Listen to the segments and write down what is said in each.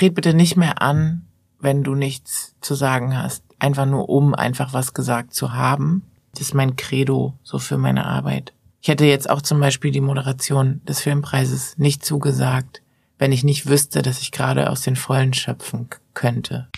tret bitte nicht mehr an, wenn du nichts zu sagen hast. Einfach nur um einfach was gesagt zu haben. Das ist mein Credo so für meine Arbeit. Ich hätte jetzt auch zum Beispiel die Moderation des Filmpreises nicht zugesagt, wenn ich nicht wüsste, dass ich gerade aus den Vollen schöpfen könnte.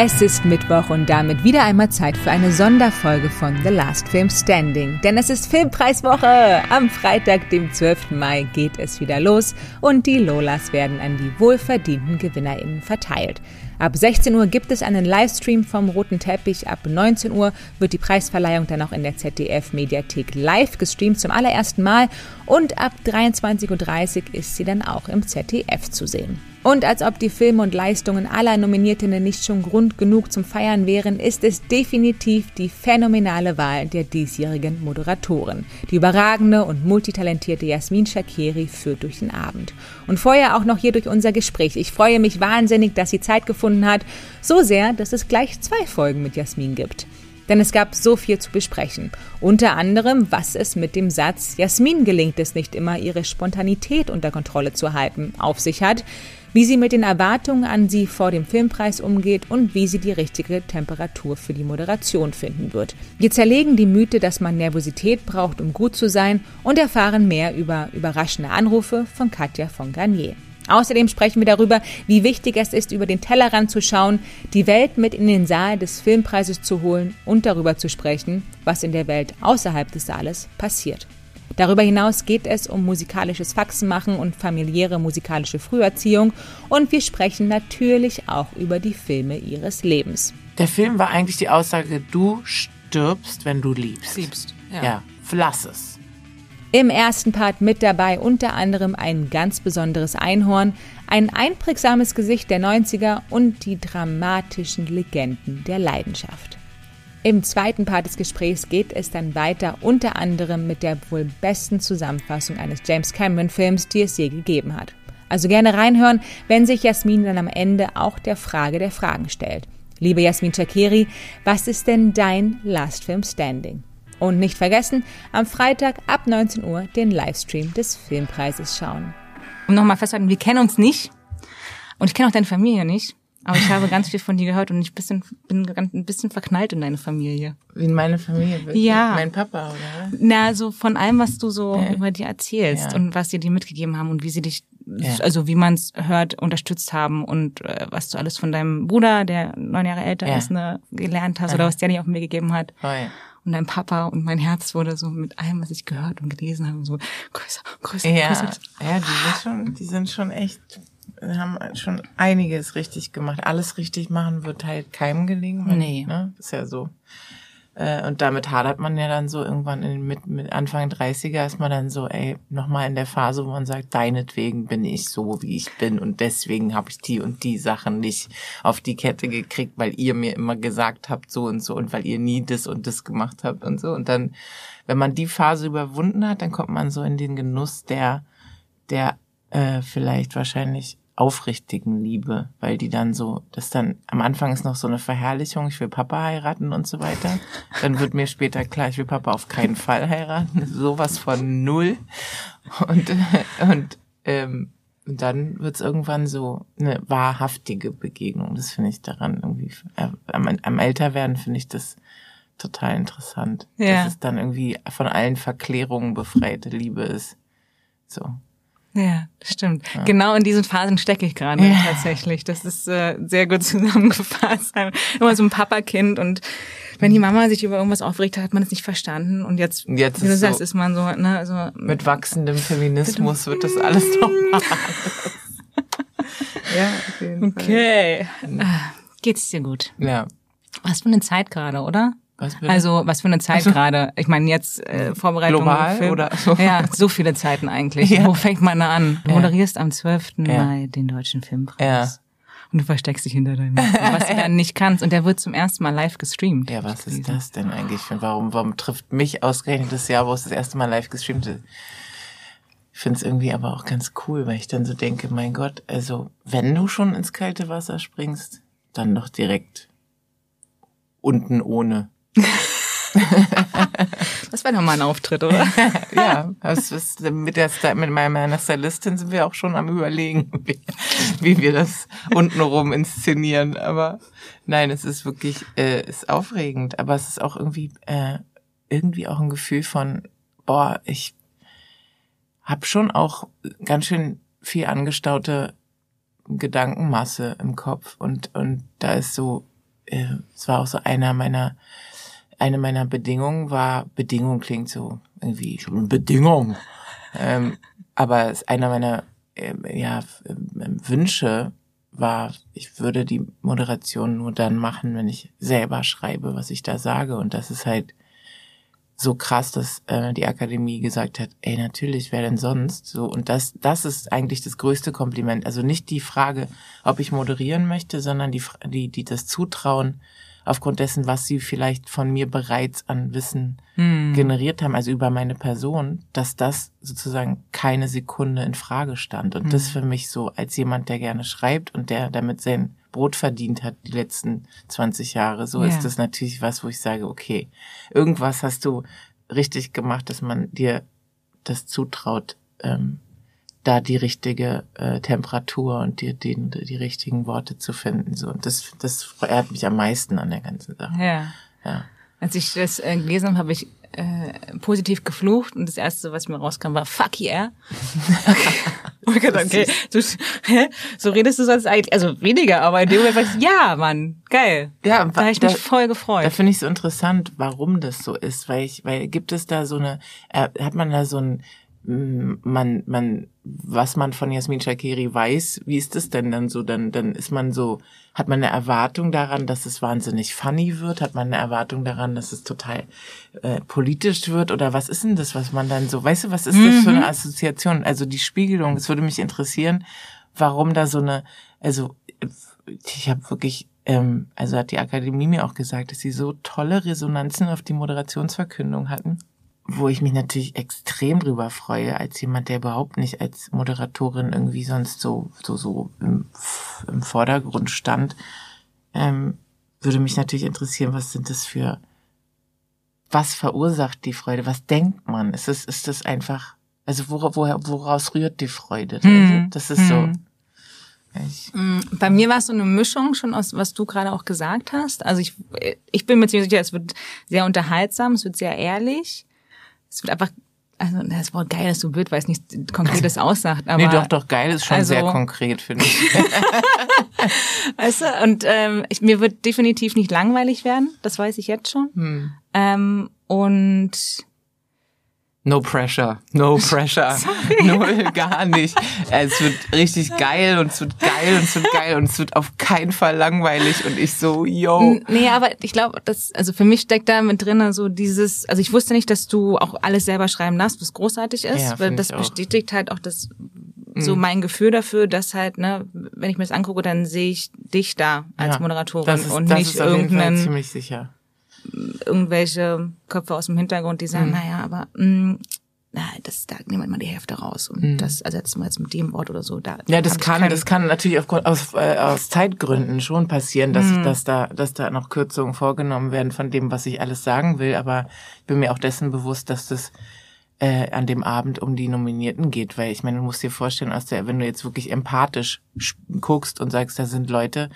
Es ist Mittwoch und damit wieder einmal Zeit für eine Sonderfolge von The Last Film Standing. Denn es ist Filmpreiswoche! Am Freitag, dem 12. Mai, geht es wieder los und die Lolas werden an die wohlverdienten GewinnerInnen verteilt. Ab 16 Uhr gibt es einen Livestream vom Roten Teppich. Ab 19 Uhr wird die Preisverleihung dann auch in der ZDF-Mediathek live gestreamt zum allerersten Mal. Und ab 23.30 Uhr ist sie dann auch im ZDF zu sehen. Und als ob die Filme und Leistungen aller Nominiertinnen nicht schon Grund genug zum Feiern wären, ist es definitiv die phänomenale Wahl der diesjährigen Moderatoren. Die überragende und multitalentierte Jasmin Shakiri führt durch den Abend. Und vorher auch noch hier durch unser Gespräch. Ich freue mich wahnsinnig, dass sie Zeit gefunden hat. So sehr, dass es gleich zwei Folgen mit Jasmin gibt. Denn es gab so viel zu besprechen. Unter anderem, was es mit dem Satz Jasmin gelingt es nicht immer, ihre Spontanität unter Kontrolle zu halten, auf sich hat, wie sie mit den Erwartungen an sie vor dem Filmpreis umgeht und wie sie die richtige Temperatur für die Moderation finden wird. Wir zerlegen die Mythe, dass man Nervosität braucht, um gut zu sein und erfahren mehr über überraschende Anrufe von Katja von Garnier. Außerdem sprechen wir darüber, wie wichtig es ist, über den Tellerrand zu schauen, die Welt mit in den Saal des Filmpreises zu holen und darüber zu sprechen, was in der Welt außerhalb des Saales passiert. Darüber hinaus geht es um musikalisches Faxenmachen und familiäre musikalische Früherziehung und wir sprechen natürlich auch über die Filme ihres Lebens. Der Film war eigentlich die Aussage, du stirbst, wenn du liebst. Liebst, ja. Ja, lass es. Im ersten Part mit dabei unter anderem ein ganz besonderes Einhorn, ein einprägsames Gesicht der 90er und die dramatischen Legenden der Leidenschaft. Im zweiten Part des Gesprächs geht es dann weiter, unter anderem mit der wohl besten Zusammenfassung eines James Cameron-Films, die es je gegeben hat. Also gerne reinhören, wenn sich Jasmin dann am Ende auch der Frage der Fragen stellt. Liebe Jasmin Chakiri, was ist denn dein Last Film Standing? Und nicht vergessen, am Freitag ab 19 Uhr den Livestream des Filmpreises schauen. Um nochmal festzuhalten, wir kennen uns nicht und ich kenne auch deine Familie nicht. Aber ich habe ganz viel von dir gehört und ich bisschen, bin ein bisschen verknallt in deine Familie. In meine Familie? Wirklich? Ja. Mein Papa, oder? Na, so von allem, was du so Ja. über dir erzählst Ja. und was dir die mitgegeben haben und wie sie dich, Ja. also wie man es hört, unterstützt haben und äh, was du alles von deinem Bruder, der neun Jahre älter ist, ne, gelernt hast oder was der dir auf mir gegeben hat. Voll. Und dein Papa und mein Herz wurde so mit allem, was ich gehört und gelesen habe, so größer, größer, Ja, größer. ja, die sind schon, die sind schon echt, haben schon einiges richtig gemacht. Alles richtig machen wird halt keinem gelingen. weil, Nee. Ne? Ist ja so. Äh, Und damit hadert man ja dann so irgendwann in, mit, mit Anfang 30er ist man dann so, ey, nochmal in der Phase, wo man sagt, deinetwegen bin ich so, wie ich bin und deswegen habe ich die und die Sachen nicht auf die Kette gekriegt, weil ihr mir immer gesagt habt, so und so und weil ihr nie das und das gemacht habt und so. Und dann, wenn man die Phase überwunden hat, dann kommt man so in den Genuss der, der äh, vielleicht wahrscheinlich aufrichtigen Liebe, weil die dann so, das dann, am Anfang ist noch so eine Verherrlichung, ich will Papa heiraten und so weiter. Dann wird mir später klar, ich will Papa auf keinen Fall heiraten. Sowas von null. Und, und ähm, dann wird's irgendwann so eine wahrhaftige Begegnung. Das finde ich daran irgendwie, äh, am, am Älterwerden finde ich das total interessant. Ja. Dass es dann irgendwie von allen Verklärungen befreite Liebe ist. So. Ja, das stimmt. Genau in diesen Phasen stecke ich gerade Ja. tatsächlich. Das ist äh, sehr gut zusammengefasst. Immer so ein Papakind und wenn die Mama sich über irgendwas aufregt, hat man es nicht verstanden. Und jetzt, jetzt wie du ist sagst, so- ist man so, ne, so Mit wachsendem Feminismus wird das alles nochmal. ja, auf jeden Fall. okay. Ah, Geht's dir gut? Ja. Was für eine Zeit gerade, oder? Was? Also was für eine Zeit Also- gerade. Ich meine jetzt äh, Vorbereitung Global Film. oder so? Ja, so viele Zeiten eigentlich. Ja. Wo fängt man da an? Du Ja. moderierst am 12. Ja. Mai den Deutschen Filmpreis. Ja. Und du versteckst dich hinter deinem was du dann nicht kannst. Und der wird zum ersten Mal live gestreamt. Ja, was ist das denn eigentlich? Warum, warum trifft mich ausgerechnet das Jahr, wo es das erste Mal live gestreamt ist? Ich finde es irgendwie aber auch ganz cool, weil ich dann so denke, mein Gott, also wenn du schon ins kalte Wasser springst, dann doch direkt unten ohne. Das wäre doch mal ein Auftritt, oder? ja, das ist, mit, der, mit meiner Stylistin sind wir auch schon am überlegen, wie, wie wir das untenrum inszenieren. Aber nein, es ist wirklich, äh, ist aufregend. Aber es ist auch irgendwie, äh, irgendwie auch ein Gefühl von, boah, ich habe schon auch ganz schön viel angestaute Gedankenmasse im Kopf und und da ist so, äh, es war auch so einer meiner eine meiner Bedingungen war, Bedingung klingt so irgendwie schon Bedingung, ähm, aber einer meiner äh, ja, Wünsche war, ich würde die Moderation nur dann machen, wenn ich selber schreibe, was ich da sage. Und das ist halt so krass, dass äh, die Akademie gesagt hat, ey, natürlich, wer denn sonst? So, und das, das ist eigentlich das größte Kompliment. Also nicht die Frage, ob ich moderieren möchte, sondern die, die, die das Zutrauen, aufgrund dessen, was sie vielleicht von mir bereits an Wissen hm. generiert haben, also über meine Person, dass das sozusagen keine Sekunde in Frage stand. Und hm. das für mich so als jemand, der gerne schreibt und der damit sein Brot verdient hat die letzten 20 Jahre, so ja. ist das natürlich was, wo ich sage, okay, irgendwas hast du richtig gemacht, dass man dir das zutraut, ähm, da die richtige äh, Temperatur und die, die, die richtigen Worte zu finden. So. Und das, das freut mich am meisten an der ganzen Sache. Ja. ja. Als ich das äh, gelesen habe, habe ich äh, positiv geflucht und das erste, was mir rauskam, war Fuck yeah. Okay, okay. Du, hä? so redest du sonst eigentlich, also weniger, aber in dem Moment war ich, ja, Mann, geil. Ja, da habe ich mich voll gefreut. Da finde ich so interessant, warum das so ist, weil ich, weil gibt es da so eine, äh, hat man da so ein man, man, was man von Jasmin Shakiri weiß, wie ist das denn dann so? Dann, dann ist man so, hat man eine Erwartung daran, dass es wahnsinnig funny wird? Hat man eine Erwartung daran, dass es total äh, politisch wird? Oder was ist denn das, was man dann so, weißt du, was ist das mhm. für eine Assoziation? Also die Spiegelung, es würde mich interessieren, warum da so eine, also ich habe wirklich ähm, also hat die Akademie mir auch gesagt, dass sie so tolle Resonanzen auf die Moderationsverkündung hatten wo ich mich natürlich extrem drüber freue, als jemand, der überhaupt nicht als Moderatorin irgendwie sonst so, so, so im, im Vordergrund stand, ähm, würde mich natürlich interessieren, was sind das für, was verursacht die Freude? Was denkt man? Ist es, ist das einfach, also wora, woher, woraus rührt die Freude? Hm. Das ist so. Hm. Ich. Mm, bei mir war es so eine Mischung schon aus, was du gerade auch gesagt hast. Also ich, ich bin mir ziemlich sicher, es wird sehr unterhaltsam, es wird sehr ehrlich es wird einfach also das Wort geil ist so blöd, weil es nichts Konkretes aussagt. Aber, nee, doch, doch, geil ist schon also, sehr konkret, finde ich. weißt du, und ähm, ich, mir wird definitiv nicht langweilig werden, das weiß ich jetzt schon. Hm. Ähm, und No pressure, no pressure, null, gar nicht. Es wird richtig geil und es wird geil und es wird geil und es wird auf keinen Fall langweilig und ich so, yo. Nee, aber ich glaube, das, also für mich steckt da mit drin so dieses, also ich wusste nicht, dass du auch alles selber schreiben darfst, was großartig ist, ja, weil das bestätigt halt auch das, so mhm. mein Gefühl dafür, dass halt, ne, wenn ich mir das angucke, dann sehe ich dich da als ja, Moderatorin ist, und nicht irgendeinen. Irgendwelche Köpfe aus dem Hintergrund, die sagen, mhm. naja, aber mh, mm, na, das, da nehmen wir mal die Hälfte raus und mhm. das ersetzen wir jetzt mit dem Wort oder so. Da ja, das kann, das kann natürlich aufgrund, aus, äh, aus Zeitgründen schon passieren, dass, mhm. dass da, dass da noch Kürzungen vorgenommen werden von dem, was ich alles sagen will. Aber ich bin mir auch dessen bewusst, dass das äh, an dem Abend um die Nominierten geht, weil ich meine, du musst dir vorstellen, aus der, wenn du jetzt wirklich empathisch guckst und sagst, da sind Leute,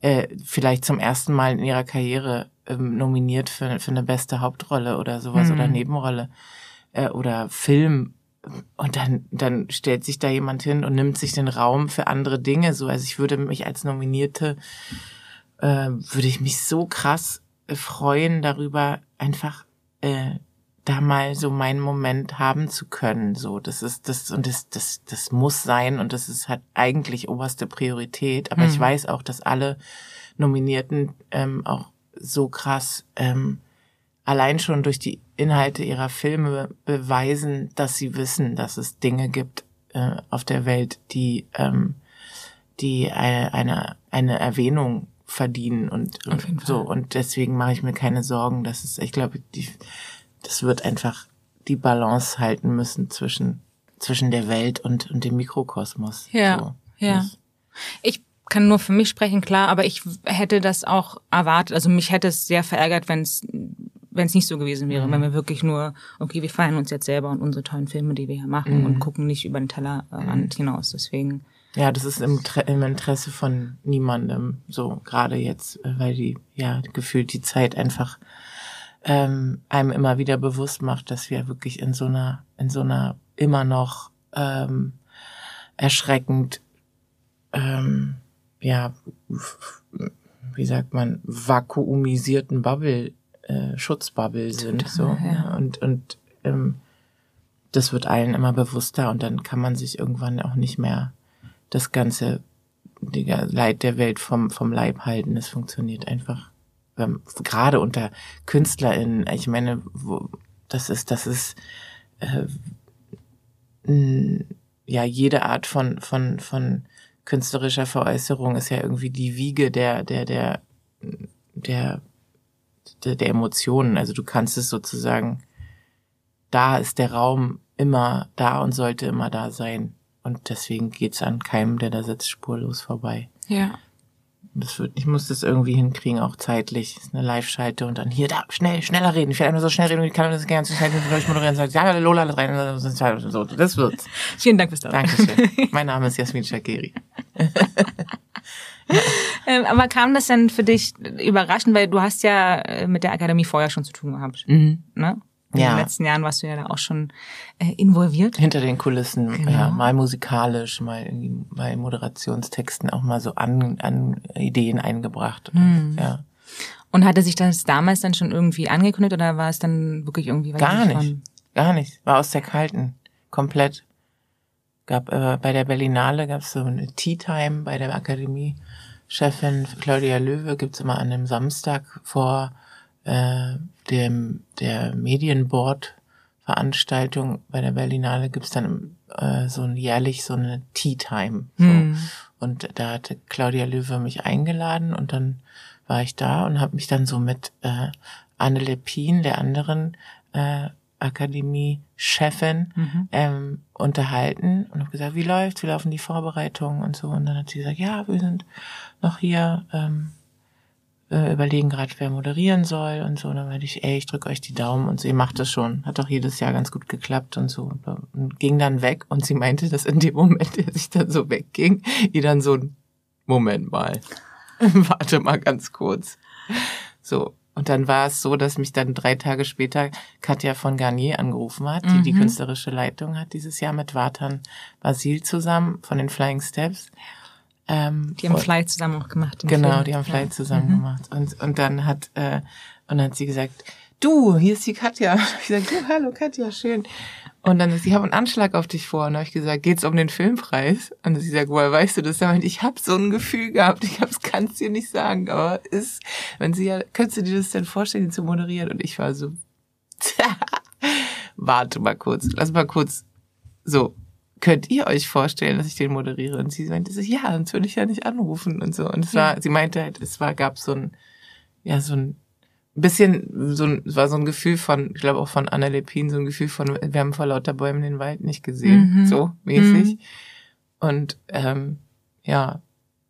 äh, vielleicht zum ersten Mal in ihrer Karriere ähm, nominiert für, für eine beste Hauptrolle oder sowas mhm. oder Nebenrolle äh, oder Film. Und dann, dann stellt sich da jemand hin und nimmt sich den Raum für andere Dinge. So, also ich würde mich als Nominierte, äh, würde ich mich so krass freuen darüber, einfach äh, da mal so meinen Moment haben zu können. So, das ist das und das das das muss sein und das ist halt eigentlich oberste Priorität. Aber mhm. ich weiß auch, dass alle Nominierten ähm, auch so krass ähm, allein schon durch die Inhalte ihrer Filme beweisen, dass sie wissen, dass es Dinge gibt äh, auf der Welt, die ähm, die eine, eine eine Erwähnung verdienen und, und so und deswegen mache ich mir keine Sorgen, dass es ich glaube, die das wird einfach die Balance halten müssen zwischen zwischen der Welt und und dem Mikrokosmos. Ja. So. Ja. Ich kann nur für mich sprechen, klar, aber ich hätte das auch erwartet. Also mich hätte es sehr verärgert, wenn es wenn es nicht so gewesen wäre, mhm. wenn wir wirklich nur, okay, wir feiern uns jetzt selber und unsere tollen Filme, die wir hier machen mhm. und gucken nicht über den Tellerrand mhm. hinaus. Deswegen. Ja, das ist im, im Interesse von niemandem, so gerade jetzt, äh, weil die, ja, gefühlt die Zeit einfach ähm, einem immer wieder bewusst macht, dass wir wirklich in so einer, in so einer immer noch ähm, erschreckend, ähm, ja, wie sagt man, vakuumisierten Bubble, äh, Schutzbubble sind. so. Ja. Und, und ähm, das wird allen immer bewusster und dann kann man sich irgendwann auch nicht mehr das ganze die Leid der Welt vom, vom Leib halten. Es funktioniert einfach. Ähm, gerade unter KünstlerInnen, ich meine, wo, das ist, das ist äh, ja jede Art von, von, von künstlerischer Veräußerung ist ja irgendwie die Wiege der, der, der, der, der, der Emotionen. Also du kannst es sozusagen, da ist der Raum immer da und sollte immer da sein. Und deswegen geht's an keinem, der da sitzt, spurlos vorbei. Ja. Das wird, ich muss das irgendwie hinkriegen, auch zeitlich. Das ist eine Live-Schalte und dann hier, da, schnell, schneller reden. Ich werde einfach so schnell reden und ich kann das gerne zu schnell durchmoderieren und sagen, ja, Lola, alles rein. So, das wird's. Vielen Dank fürs Dauern. Dankeschön. mein Name ist Jasmin Shakiri. ähm, aber kam das denn für dich überraschend, weil du hast ja äh, mit der Akademie vorher schon zu tun gehabt, mhm. ne? In ja. den letzten Jahren warst du ja da auch schon äh, involviert. Hinter den Kulissen, genau. ja, mal musikalisch, mal irgendwie bei Moderationstexten auch mal so an, an Ideen eingebracht. Hm. Ja. Und hatte sich das damals dann schon irgendwie angekündigt oder war es dann wirklich irgendwie Gar nicht, von? gar nicht. War aus der Kalten, komplett. Gab äh, bei der Berlinale gab es so eine Tea Time bei der Akademie. Chefin Claudia Löwe gibt's immer an einem Samstag vor äh, dem, der Medienboard-Veranstaltung bei der Berlinale gibt's dann äh, so ein jährlich so eine Tea Time. So. Mhm. Und da hatte Claudia Löwe mich eingeladen und dann war ich da und habe mich dann so mit äh, Anne Lepin, der anderen äh, Akademie-Chefin, mhm. ähm, unterhalten und habe gesagt, wie läuft's, wie laufen die Vorbereitungen und so. Und dann hat sie gesagt, ja, wir sind noch hier, ähm, äh, überlegen gerade, wer moderieren soll und so. Und dann meinte ich, ey, ich drücke euch die Daumen und sie macht das schon. Hat doch jedes Jahr ganz gut geklappt und so. Und ging dann weg und sie meinte, dass in dem Moment, der sich dann so wegging, ihr dann so ein Moment mal. Warte mal ganz kurz. So. Und dann war es so, dass mich dann drei Tage später Katja von Garnier angerufen hat, die mhm. die künstlerische Leitung hat dieses Jahr mit Vatan Basil zusammen von den Flying Steps. Ähm, die haben Fly zusammen auch gemacht. Genau, Film. die haben Fly ja. zusammen mhm. gemacht. Und, und dann hat, äh, und dann hat sie gesagt, du, hier ist die Katja. Ich sag, du, hallo Katja, schön. Und dann ist sie, haben einen Anschlag auf dich vor. Und habe ich gesagt, geht's um den Filmpreis? Und sie sagt, woher weißt du das? Und ich habe so ein Gefühl gehabt, ich hab's, kann's dir nicht sagen, aber ist, wenn sie ja, könntest du dir das denn vorstellen, ihn zu moderieren? Und ich war so, warte mal kurz, lass mal kurz so könnt ihr euch vorstellen, dass ich den moderiere? Und sie meinte so, ja, sonst würde ich ja nicht anrufen und so. Und es war, sie meinte halt, es war, gab so ein, ja, so ein bisschen, so ein, es war so ein Gefühl von, ich glaube auch von Anna Lepin, so ein Gefühl von, wir haben vor lauter Bäumen den Wald nicht gesehen, mhm. so mäßig. Mhm. Und ähm, ja,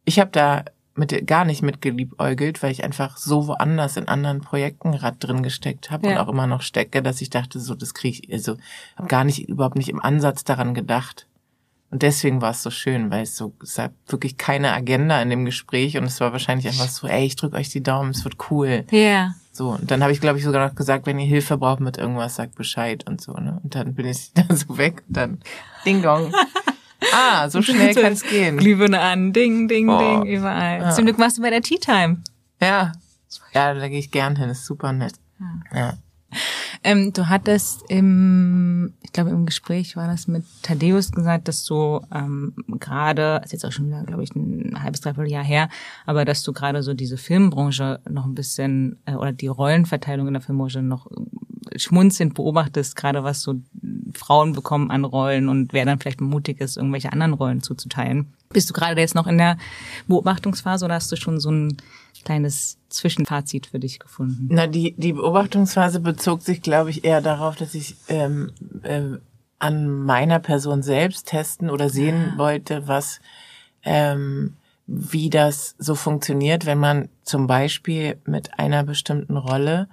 ich habe da mit gar nicht mitgeliebäugelt, weil ich einfach so woanders in anderen Projekten gerade drin gesteckt habe ja. und auch immer noch stecke, dass ich dachte, so das kriege ich, also habe gar nicht überhaupt nicht im Ansatz daran gedacht. Und deswegen war es so schön, weil es so es gab wirklich keine Agenda in dem Gespräch und es war wahrscheinlich einfach so, ey, ich drück euch die Daumen, es wird cool. Ja. Yeah. So, und dann habe ich, glaube ich, sogar noch gesagt, wenn ihr Hilfe braucht mit irgendwas, sagt Bescheid und so, ne? Und dann bin ich da so weg und dann Ding Dong. Ah, so schnell kann es gehen. Glühbirne an, ding, ding, oh. ding, überall. Ja. Zum Glück warst du bei der Tea Time. Ja. Ja, da gehe ich gern hin, ist super nett. Ja. ja. Ähm, du hattest im, ich glaube im Gespräch war das mit Thaddeus gesagt, dass du ähm, gerade, ist jetzt auch schon wieder, glaube ich, ein halbes, dreiviertel Jahr her, aber dass du gerade so diese Filmbranche noch ein bisschen, äh, oder die Rollenverteilung in der Filmbranche noch schmunzelnd beobachtest, gerade was so Frauen bekommen an Rollen und wer dann vielleicht mutig ist, irgendwelche anderen Rollen zuzuteilen. Bist du gerade jetzt noch in der Beobachtungsphase oder hast du schon so ein kleines Zwischenfazit für dich gefunden? Na, die, die Beobachtungsphase bezog sich, glaube ich, eher darauf, dass ich ähm, äh, an meiner Person selbst testen oder sehen ja. wollte, was ähm, wie das so funktioniert, wenn man zum Beispiel mit einer bestimmten Rolle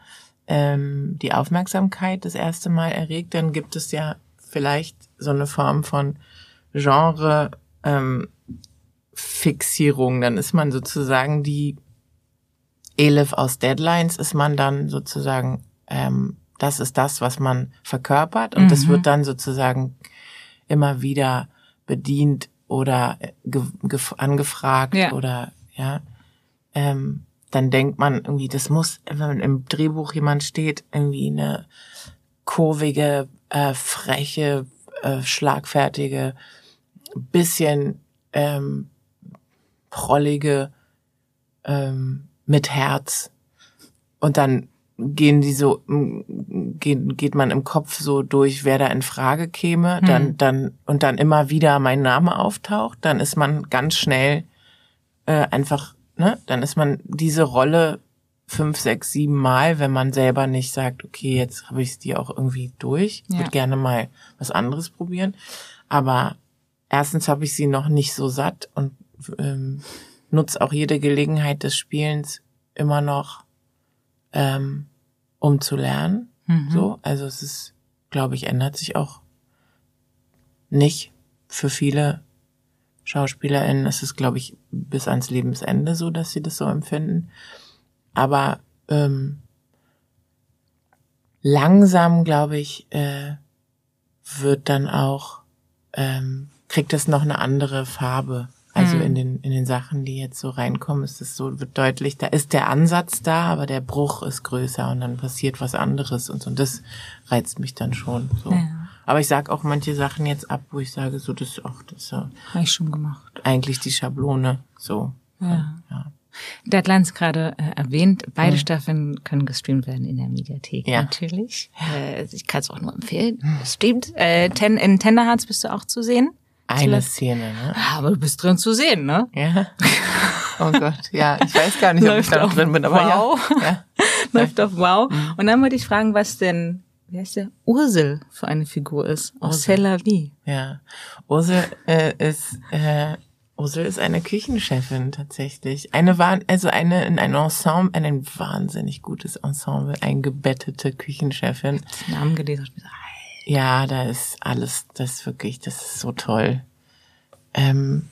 ähm, die Aufmerksamkeit das erste Mal erregt, dann gibt es ja vielleicht so eine Form von Genre ähm, Fixierung. Dann ist man sozusagen die Elif aus Deadlines, ist man dann sozusagen, ähm, das ist das, was man verkörpert und mhm. das wird dann sozusagen immer wieder bedient oder angefragt ja. oder ja. Ähm, dann denkt man irgendwie, das muss, wenn im Drehbuch jemand steht, irgendwie eine kurvige, äh, freche, äh, schlagfertige, bisschen ähm, prollige ähm, mit Herz. Und dann gehen die so, geht, geht man im Kopf so durch, wer da in Frage käme, hm. dann, dann, und dann immer wieder mein Name auftaucht, dann ist man ganz schnell äh, einfach, ne, dann ist man diese Rolle fünf, sechs, sieben Mal, wenn man selber nicht sagt, okay, jetzt habe ich es dir auch irgendwie durch, ja. würde gerne mal was anderes probieren. Aber erstens habe ich sie noch nicht so satt und ähm, nutze auch jede Gelegenheit des Spielens immer noch, ähm, um zu lernen. Mhm. So, also es ist, glaube ich, ändert sich auch nicht für viele SchauspielerInnen. Es ist, glaube ich, bis ans Lebensende so, dass sie das so empfinden. Aber ähm, langsam, glaube ich, äh, wird dann auch ähm, kriegt das noch eine andere Farbe. Also mhm. in den, in den Sachen, die jetzt so reinkommen, ist es so, wird deutlich, da ist der Ansatz da, aber der Bruch ist größer und dann passiert was anderes und so. Und das reizt mich dann schon so. Ja. Aber ich sag auch manche Sachen jetzt ab, wo ich sage, so, das, das ist ja. Habe ich schon gemacht. Eigentlich die Schablone, so. Ja. ja. Der hat Lanz gerade äh, erwähnt, beide mhm. Staffeln können gestreamt werden in der Mediathek, ja. natürlich. Äh, ich kann es auch nur empfehlen. Stimmt. Äh, ten, in Tenderhearts bist du auch zu sehen. Eine Szene, ne? Aber du bist drin zu sehen, ne? Ja. Oh Gott, ja, ich weiß gar nicht, ob ich da noch drin bin, aber wow. ja. ja. Läuft auf Wow. Mhm. Und dann wollte ich fragen, was denn, wie heißt der, Ursel für eine Figur ist, aus Aviv. Ja, Ursel äh, ist, äh, Ursel ist eine Küchenchefin tatsächlich. Eine war, also eine in ein Ensemble, ein wahnsinnig gutes Ensemble, eingebettete Küchenchefin. Ich den Namen gelesen und gesagt, ja, da ist alles, das ist wirklich, das ist so toll. Ähm,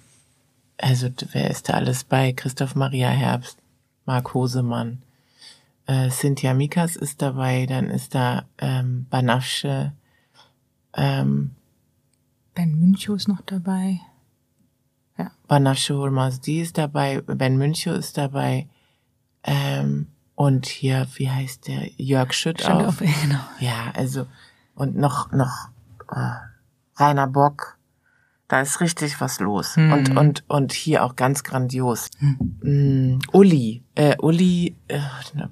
also, wer ist da alles bei? Christoph Maria Herbst, Marc Hosemann, äh, Cynthia Mikas ist dabei, dann ist da ähm, Banafsche, ähm, Ben Münchow ist noch dabei. Ja. Banafsche Holmasdi ist dabei, Ben Münchow ist dabei, ähm, und hier, wie heißt der? Jörg Schüttauf. Schüttauf genau. Ja, also und noch, noch äh, Rainer Bock. Da ist richtig was los. Mhm. Und, und, und hier auch ganz grandios. Mhm. Uli, äh, Uli, äh,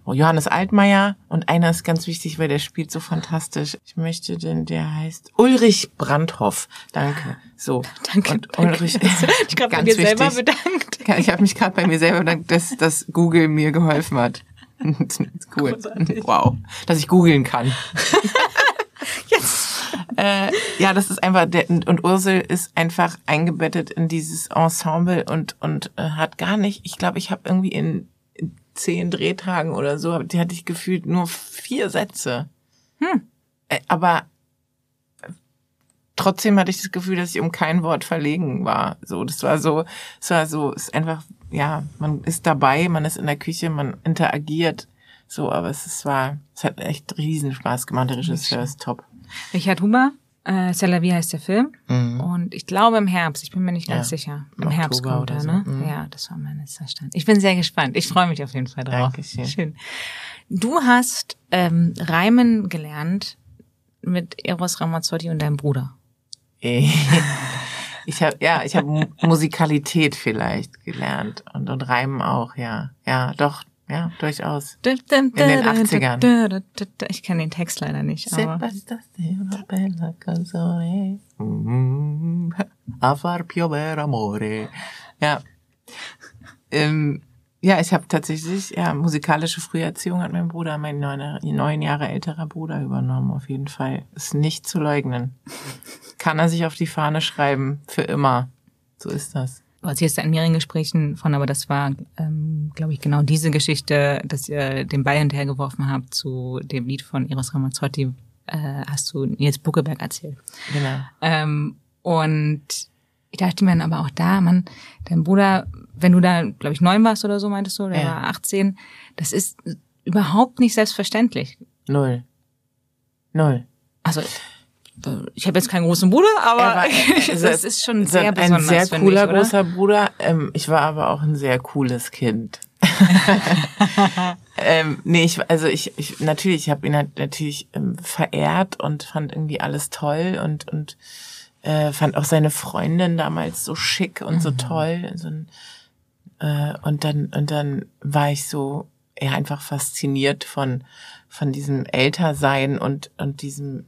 Johannes Altmaier und einer ist ganz wichtig, weil der spielt so fantastisch. Ich möchte den, der heißt Ulrich Brandhoff. Danke. So. Danke. Und danke. Ulrich, ich gerade bei dir wichtig. selber bedankt. Ich habe mich gerade bei mir selber bedankt, dass, dass Google mir geholfen hat. cool. Großartig. Wow. Dass ich googeln kann. Äh, ja, das ist einfach, der, und Ursel ist einfach eingebettet in dieses Ensemble und, und äh, hat gar nicht, ich glaube, ich habe irgendwie in, in zehn Drehtagen oder so, die hatte ich gefühlt nur vier Sätze. Hm. Äh, aber trotzdem hatte ich das Gefühl, dass ich um kein Wort verlegen war. So, das war so, es war so, es ist einfach, ja, man ist dabei, man ist in der Küche, man interagiert so, aber es, es war, es hat echt riesen Spaß gemacht. Der Regisseur ist top. Richard Huber, äh, Salavi heißt der Film. Mhm. Und ich glaube im Herbst, ich bin mir nicht ganz ja. sicher. Im, Im Herbst kommt er, so. ne? Mhm. Ja, das war mein letzter Stand. Ich bin sehr gespannt. Ich freue mich auf jeden Fall drauf. Dankeschön. Schön. Du hast ähm, Reimen gelernt mit Eros Ramazzotti und deinem Bruder. ich habe ja, ich habe Musikalität vielleicht gelernt und und Reimen auch, ja. Ja, doch, ja, durchaus. In den 80ern. Ich kenne den Text leider nicht. Aber. Ja. Ähm, ja, ich habe tatsächlich, ja, musikalische Früherziehung hat mein Bruder, mein neun, neun Jahre älterer Bruder übernommen, auf jeden Fall. Ist nicht zu leugnen. Kann er sich auf die Fahne schreiben, für immer. So ist das. Du erzählst da in mehreren Gesprächen von, aber das war, ähm, glaube ich, genau diese Geschichte, dass ihr den Ball hinterhergeworfen habt zu dem Lied von Eros Ramazzotti, äh, hast du Nils Buckeberg erzählt. Genau. Ähm, und ich dachte mir dann aber auch da, man, dein Bruder, wenn du da, glaube ich, neun warst oder so, meintest du, oder ja. war 18, das ist überhaupt nicht selbstverständlich. Null. Null. Also ich habe jetzt keinen großen Bruder, aber also das ist schon sehr ein besonders. Ein sehr cooler ich, großer Bruder. Ähm, ich war aber auch ein sehr cooles Kind. ähm, nee, ich, also ich, ich natürlich, ich habe ihn halt natürlich ähm, verehrt und fand irgendwie alles toll und und äh, fand auch seine Freundin damals so schick und mhm. so toll. So ein, äh, und dann und dann war ich so ja einfach fasziniert von von diesem Ältersein und und diesem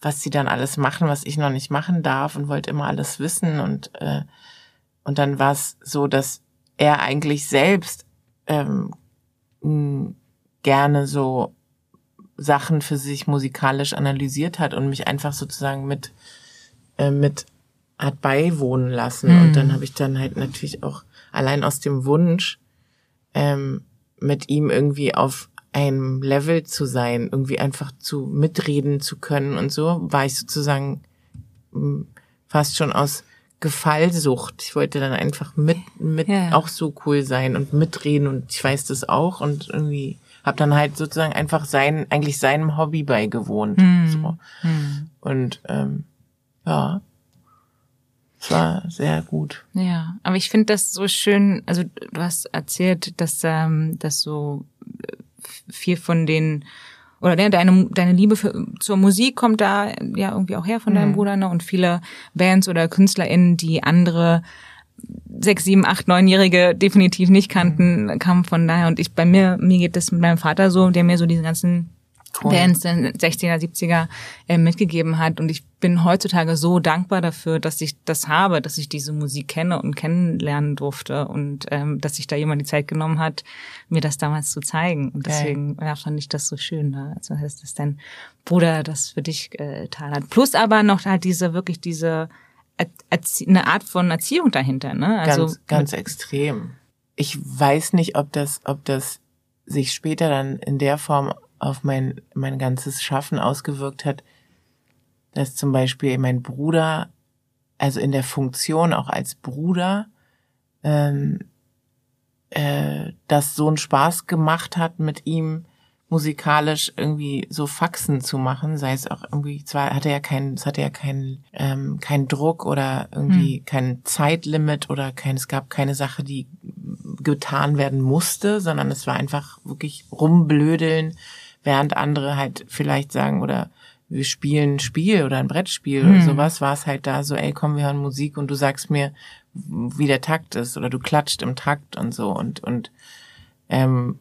was sie dann alles machen, was ich noch nicht machen darf und wollte immer alles wissen und äh, und dann war es so, dass er eigentlich selbst ähm, gerne so Sachen für sich musikalisch analysiert hat und mich einfach sozusagen mit äh, mit hat beiwohnen lassen mhm. und dann habe ich dann halt natürlich auch allein aus dem Wunsch ähm, mit ihm irgendwie auf einem Level zu sein, irgendwie einfach zu mitreden zu können und so, war ich sozusagen hm, fast schon aus Gefallsucht. Ich wollte dann einfach mit, mit ja. auch so cool sein und mitreden und ich weiß das auch und irgendwie habe dann halt sozusagen einfach sein, eigentlich seinem Hobby beigewohnt. Hm. So. Hm. Und ähm, ja, es war sehr gut. Ja, aber ich finde das so schön, also du hast erzählt, dass, ähm, dass so viel von den oder deine, deine Liebe für, zur Musik kommt da ja irgendwie auch her von deinem mhm. Bruder ne? und viele Bands oder KünstlerInnen, die andere sechs, sieben, acht, neunjährige definitiv nicht kannten, mhm. kamen von daher und ich bei mir, mir geht das mit meinem Vater so, der mir so diese ganzen cool. Bands in 60er, 70er äh, mitgegeben hat. Und ich bin heutzutage so dankbar dafür, dass ich das habe, dass ich diese Musik kenne und kennenlernen durfte und ähm, dass sich da jemand die Zeit genommen hat, mir das damals zu zeigen. Und deswegen ja, fand ich das so schön. Ne? Also heißt, dass dein Bruder das für dich äh, getan hat. Plus aber noch halt diese, wirklich diese eine Art von Erziehung dahinter, ne? Also ganz, ganz extrem. Ich weiß nicht, ob das, ob das sich später dann in der Form auf mein, mein ganzes Schaffen ausgewirkt hat, dass zum Beispiel mein Bruder, also in der Funktion auch als Bruder, ähm, äh, das so einen Spaß gemacht hat, mit ihm musikalisch irgendwie so Faxen zu machen, sei es auch irgendwie, zwar hatte er keinen, es hatte ja keinen ähm, keinen Druck oder irgendwie hm. kein Zeitlimit oder kein, es gab keine Sache, die getan werden musste, sondern es war einfach wirklich rumblödeln, während andere halt vielleicht sagen oder wir spielen ein Spiel oder ein Brettspiel hm. oder sowas, war es halt da so, ey, komm, wir hören Musik und du sagst mir, wie der Takt ist oder du klatscht im Takt und so und und ähm,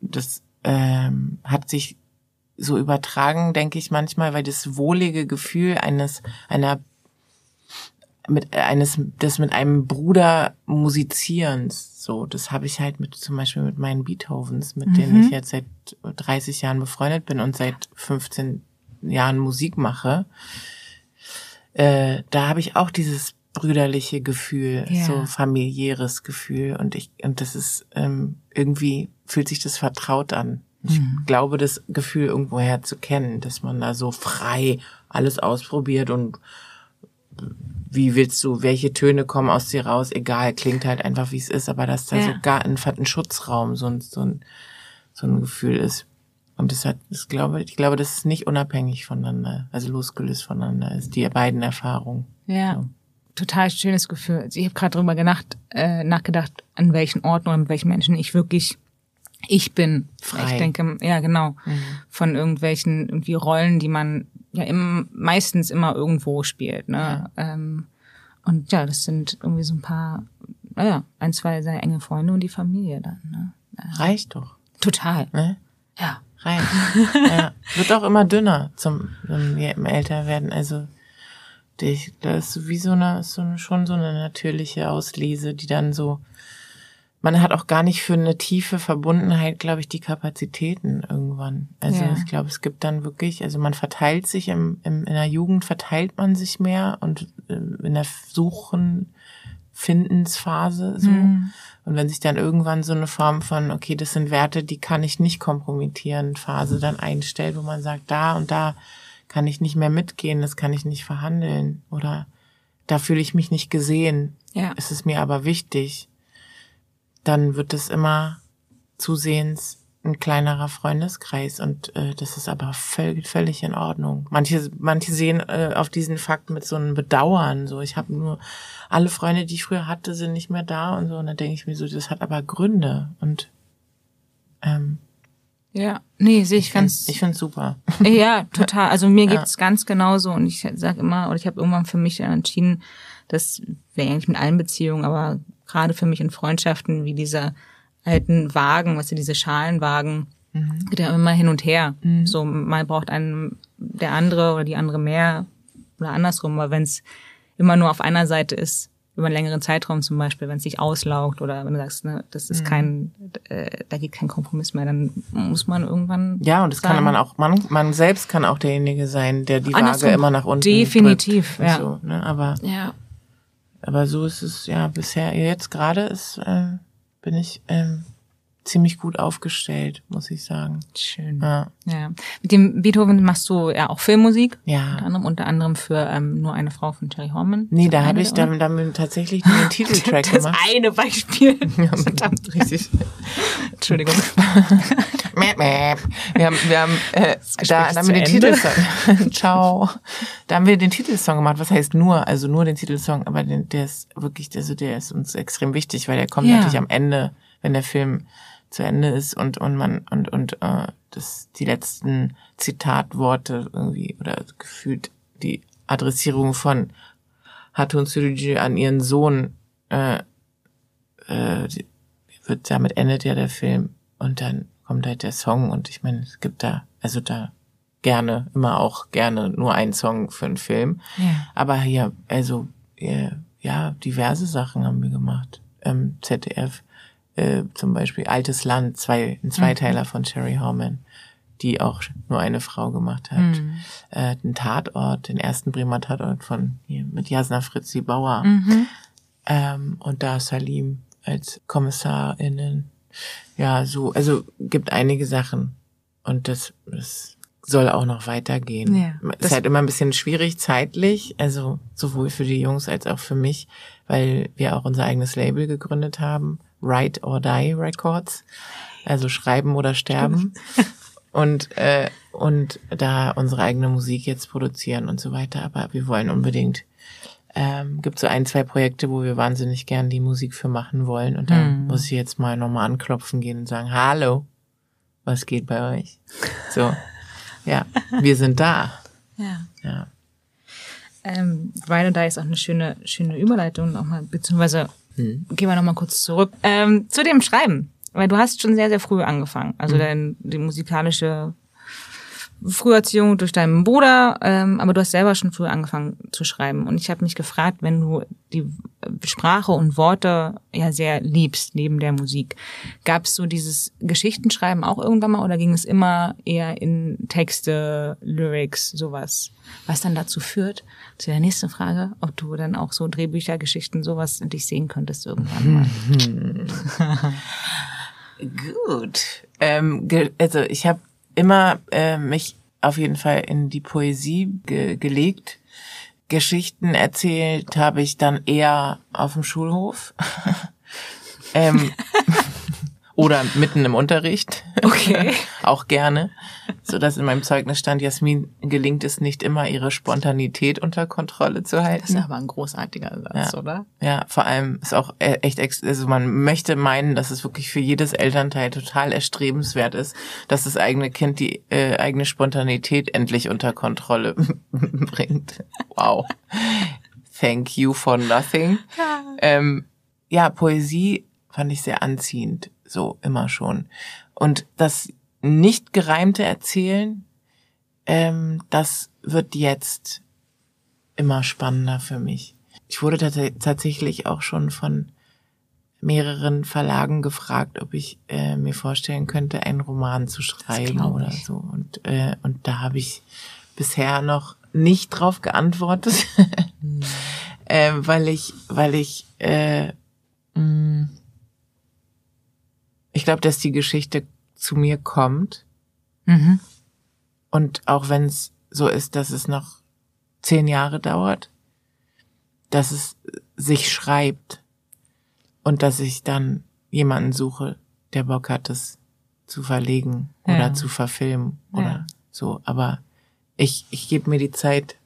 das ähm, hat sich so übertragen, denke ich manchmal, weil das wohlige Gefühl eines einer mit eines des mit einem Bruder musizierens so das habe ich halt mit zum Beispiel mit meinen Beethovens mit mhm. denen ich jetzt seit 30 Jahren befreundet bin und seit 15 Jahren Musik mache äh, da habe ich auch dieses brüderliche Gefühl ja. so familiäres Gefühl und ich und das ist ähm, irgendwie fühlt sich das vertraut an ich mhm. glaube, das Gefühl irgendwoher zu kennen, dass man da so frei alles ausprobiert und wie willst du, welche Töne kommen aus dir raus, egal, klingt halt einfach, wie es ist, aber dass da ja. so gar ein, ein Schutzraum, so ein, so ein, so ein Gefühl ist. Und das hat, das glaube, ich glaube, das ist nicht unabhängig voneinander, also losgelöst voneinander ist, die beiden Erfahrungen. Ja. So. Total schönes Gefühl. Ich habe gerade drüber gedacht, äh, nachgedacht, an welchen Orten und mit welchen Menschen ich wirklich ich bin. Frei. Ich denke, ja, genau. Mhm. Von irgendwelchen irgendwie Rollen, die man ja im, meistens immer irgendwo spielt. Ne? Ja. Ähm, und ja, das sind irgendwie so ein paar, naja, ein, zwei sehr enge Freunde und die Familie dann. Ne? Ja. Reicht doch. Total. Ne? Ja. Reicht. ja. Wird auch immer dünner zum, zum älter werden. Also das ist wie so eine, so schon so eine natürliche Auslese, die dann so man hat auch gar nicht für eine tiefe Verbundenheit, glaube ich, die Kapazitäten irgendwann. Also ja. ich glaube, es gibt dann wirklich, also man verteilt sich im, im, in der Jugend verteilt man sich mehr und äh, in der Suchen Findensphase so. Mhm. Und wenn sich dann irgendwann so eine Form von, okay, das sind Werte, die kann ich nicht kompromittieren, Phase dann einstellt, wo man sagt, da und da kann ich nicht mehr mitgehen, das kann ich nicht verhandeln oder da fühle ich mich nicht gesehen. Ja. Es ist mir aber wichtig. Dann wird es immer zusehends ein kleinerer Freundeskreis und äh, das ist aber völlig, völlig in Ordnung. Manche, manche sehen äh, auf diesen Fakt mit so einem Bedauern. So, ich habe nur alle Freunde, die ich früher hatte, sind nicht mehr da und so. Und dann denke ich mir so, das hat aber Gründe und ähm, ja, nee, sehe ich, ich ganz. Find, ich finde super. Ja, total. Also mir geht's ja. ganz genauso und ich sag immer, oder ich habe irgendwann für mich entschieden, das wäre eigentlich mit allen Beziehungen, aber gerade für mich in Freundschaften wie dieser alten Wagen, was weißt du, diese Schalenwagen, mhm. geht ja immer hin und her. Mhm. So mal braucht einen der andere oder die andere mehr oder andersrum, aber wenn es immer nur auf einer Seite ist, über einen längeren Zeitraum zum Beispiel, wenn es sich auslaugt oder wenn du sagst, ne, das ist mhm. kein, äh, da geht kein Kompromiss mehr, dann muss man irgendwann. Ja, und das sagen, kann man auch, man, man selbst kann auch derjenige sein, der die Waage immer nach unten Definitiv, ja. So, ne? Aber, ja. Aber so ist es ja bisher. Jetzt gerade ist äh, bin ich ähm, ziemlich gut aufgestellt, muss ich sagen. Schön. Ja. ja. Mit dem Beethoven machst du ja auch Filmmusik. Ja. Unter anderem, unter anderem für ähm, nur eine Frau von Cherry Horman. Nee, da habe ich dann, dann tatsächlich nur den Titeltrack das gemacht. Das eine Beispiel. Ja, verdammt richtig. Entschuldigung. wir haben, wir haben, äh, da, da haben wir den Titelsong. Ciao. Da haben wir den Titelsong gemacht. Was heißt nur? Also nur den Titelsong, aber den, der ist wirklich, also der ist uns extrem wichtig, weil der kommt ja. natürlich am Ende, wenn der Film zu Ende ist und und man und und äh, das die letzten Zitatworte irgendwie oder gefühlt die Adressierung von Hatun Sürücü an ihren Sohn äh, äh, wird damit endet ja der Film und dann kommt halt der Song und ich meine es gibt da also da gerne immer auch gerne nur einen Song für einen Film ja. aber hier also ja, ja diverse Sachen haben wir gemacht ähm, ZDF äh, zum Beispiel Altes Land, zwei, ein Zweiteiler mhm. von Sherry Horman, die auch nur eine Frau gemacht hat. Mhm. Äh, den Tatort, den ersten Bremer Tatort von hier mit Jasna Fritzi Bauer. Mhm. Ähm, und da Salim als KommissarInnen. Ja, so, also gibt einige Sachen. Und das, das soll auch noch weitergehen. Ja, ist halt immer ein bisschen schwierig zeitlich, also sowohl für die Jungs als auch für mich, weil wir auch unser eigenes Label gegründet haben. Write or Die Records, also schreiben oder sterben. und, äh, und da unsere eigene Musik jetzt produzieren und so weiter. Aber wir wollen unbedingt, ähm, gibt so ein, zwei Projekte, wo wir wahnsinnig gern die Musik für machen wollen. Und dann hm. muss ich jetzt mal nochmal anklopfen gehen und sagen, hallo, was geht bei euch? So, ja, wir sind da. Ja. Ja. Ähm, Ride or Die ist auch eine schöne, schöne Überleitung nochmal, beziehungsweise hm. Gehen wir nochmal kurz zurück. Ähm, zu dem Schreiben. Weil du hast schon sehr, sehr früh angefangen. Also hm. dein, die musikalische Früherziehung durch deinen Bruder, ähm, aber du hast selber schon früh angefangen zu schreiben. Und ich habe mich gefragt, wenn du die Sprache und Worte ja sehr liebst neben der Musik, gab es so dieses Geschichtenschreiben auch irgendwann mal oder ging es immer eher in Texte, Lyrics, sowas? Was dann dazu führt, zu der nächsten Frage, ob du dann auch so Drehbücher, Geschichten, sowas in dich sehen könntest irgendwann mal. Gut. Ähm, also ich habe immer äh, mich auf jeden Fall in die Poesie ge gelegt. Geschichten erzählt habe ich dann eher auf dem Schulhof. ähm, oder mitten im Unterricht. Okay. auch gerne. So dass in meinem Zeugnis stand, Jasmin gelingt es nicht immer, ihre Spontanität unter Kontrolle zu halten. Das ist aber ein großartiger Satz, ja. oder? Ja, vor allem ist auch e-, echt, also man möchte meinen, dass es wirklich für jedes Elternteil total erstrebenswert ist, dass das eigene Kind die äh, eigene Spontanität endlich unter Kontrolle bringt. Wow. Thank you for nothing. Ja. Ähm, ja, Poesie fand ich sehr anziehend so immer schon. Und das nicht gereimte Erzählen, ähm, das wird jetzt immer spannender für mich. Ich wurde tatsächlich auch schon von mehreren Verlagen gefragt, ob ich äh, mir vorstellen könnte, einen Roman zu schreiben oder so. Und, äh, und da habe ich bisher noch nicht drauf geantwortet. hm. äh, weil ich, weil ich, äh, mh, mm, ich glaube, dass die Geschichte zu mir kommt. Mhm. Und auch wenn es so ist, dass es noch zehn Jahre dauert, dass es sich schreibt und dass ich dann jemanden suche, der Bock hat, es zu verlegen ja. oder zu verfilmen ja. oder so. Aber ich, ich gebe mir die Zeit,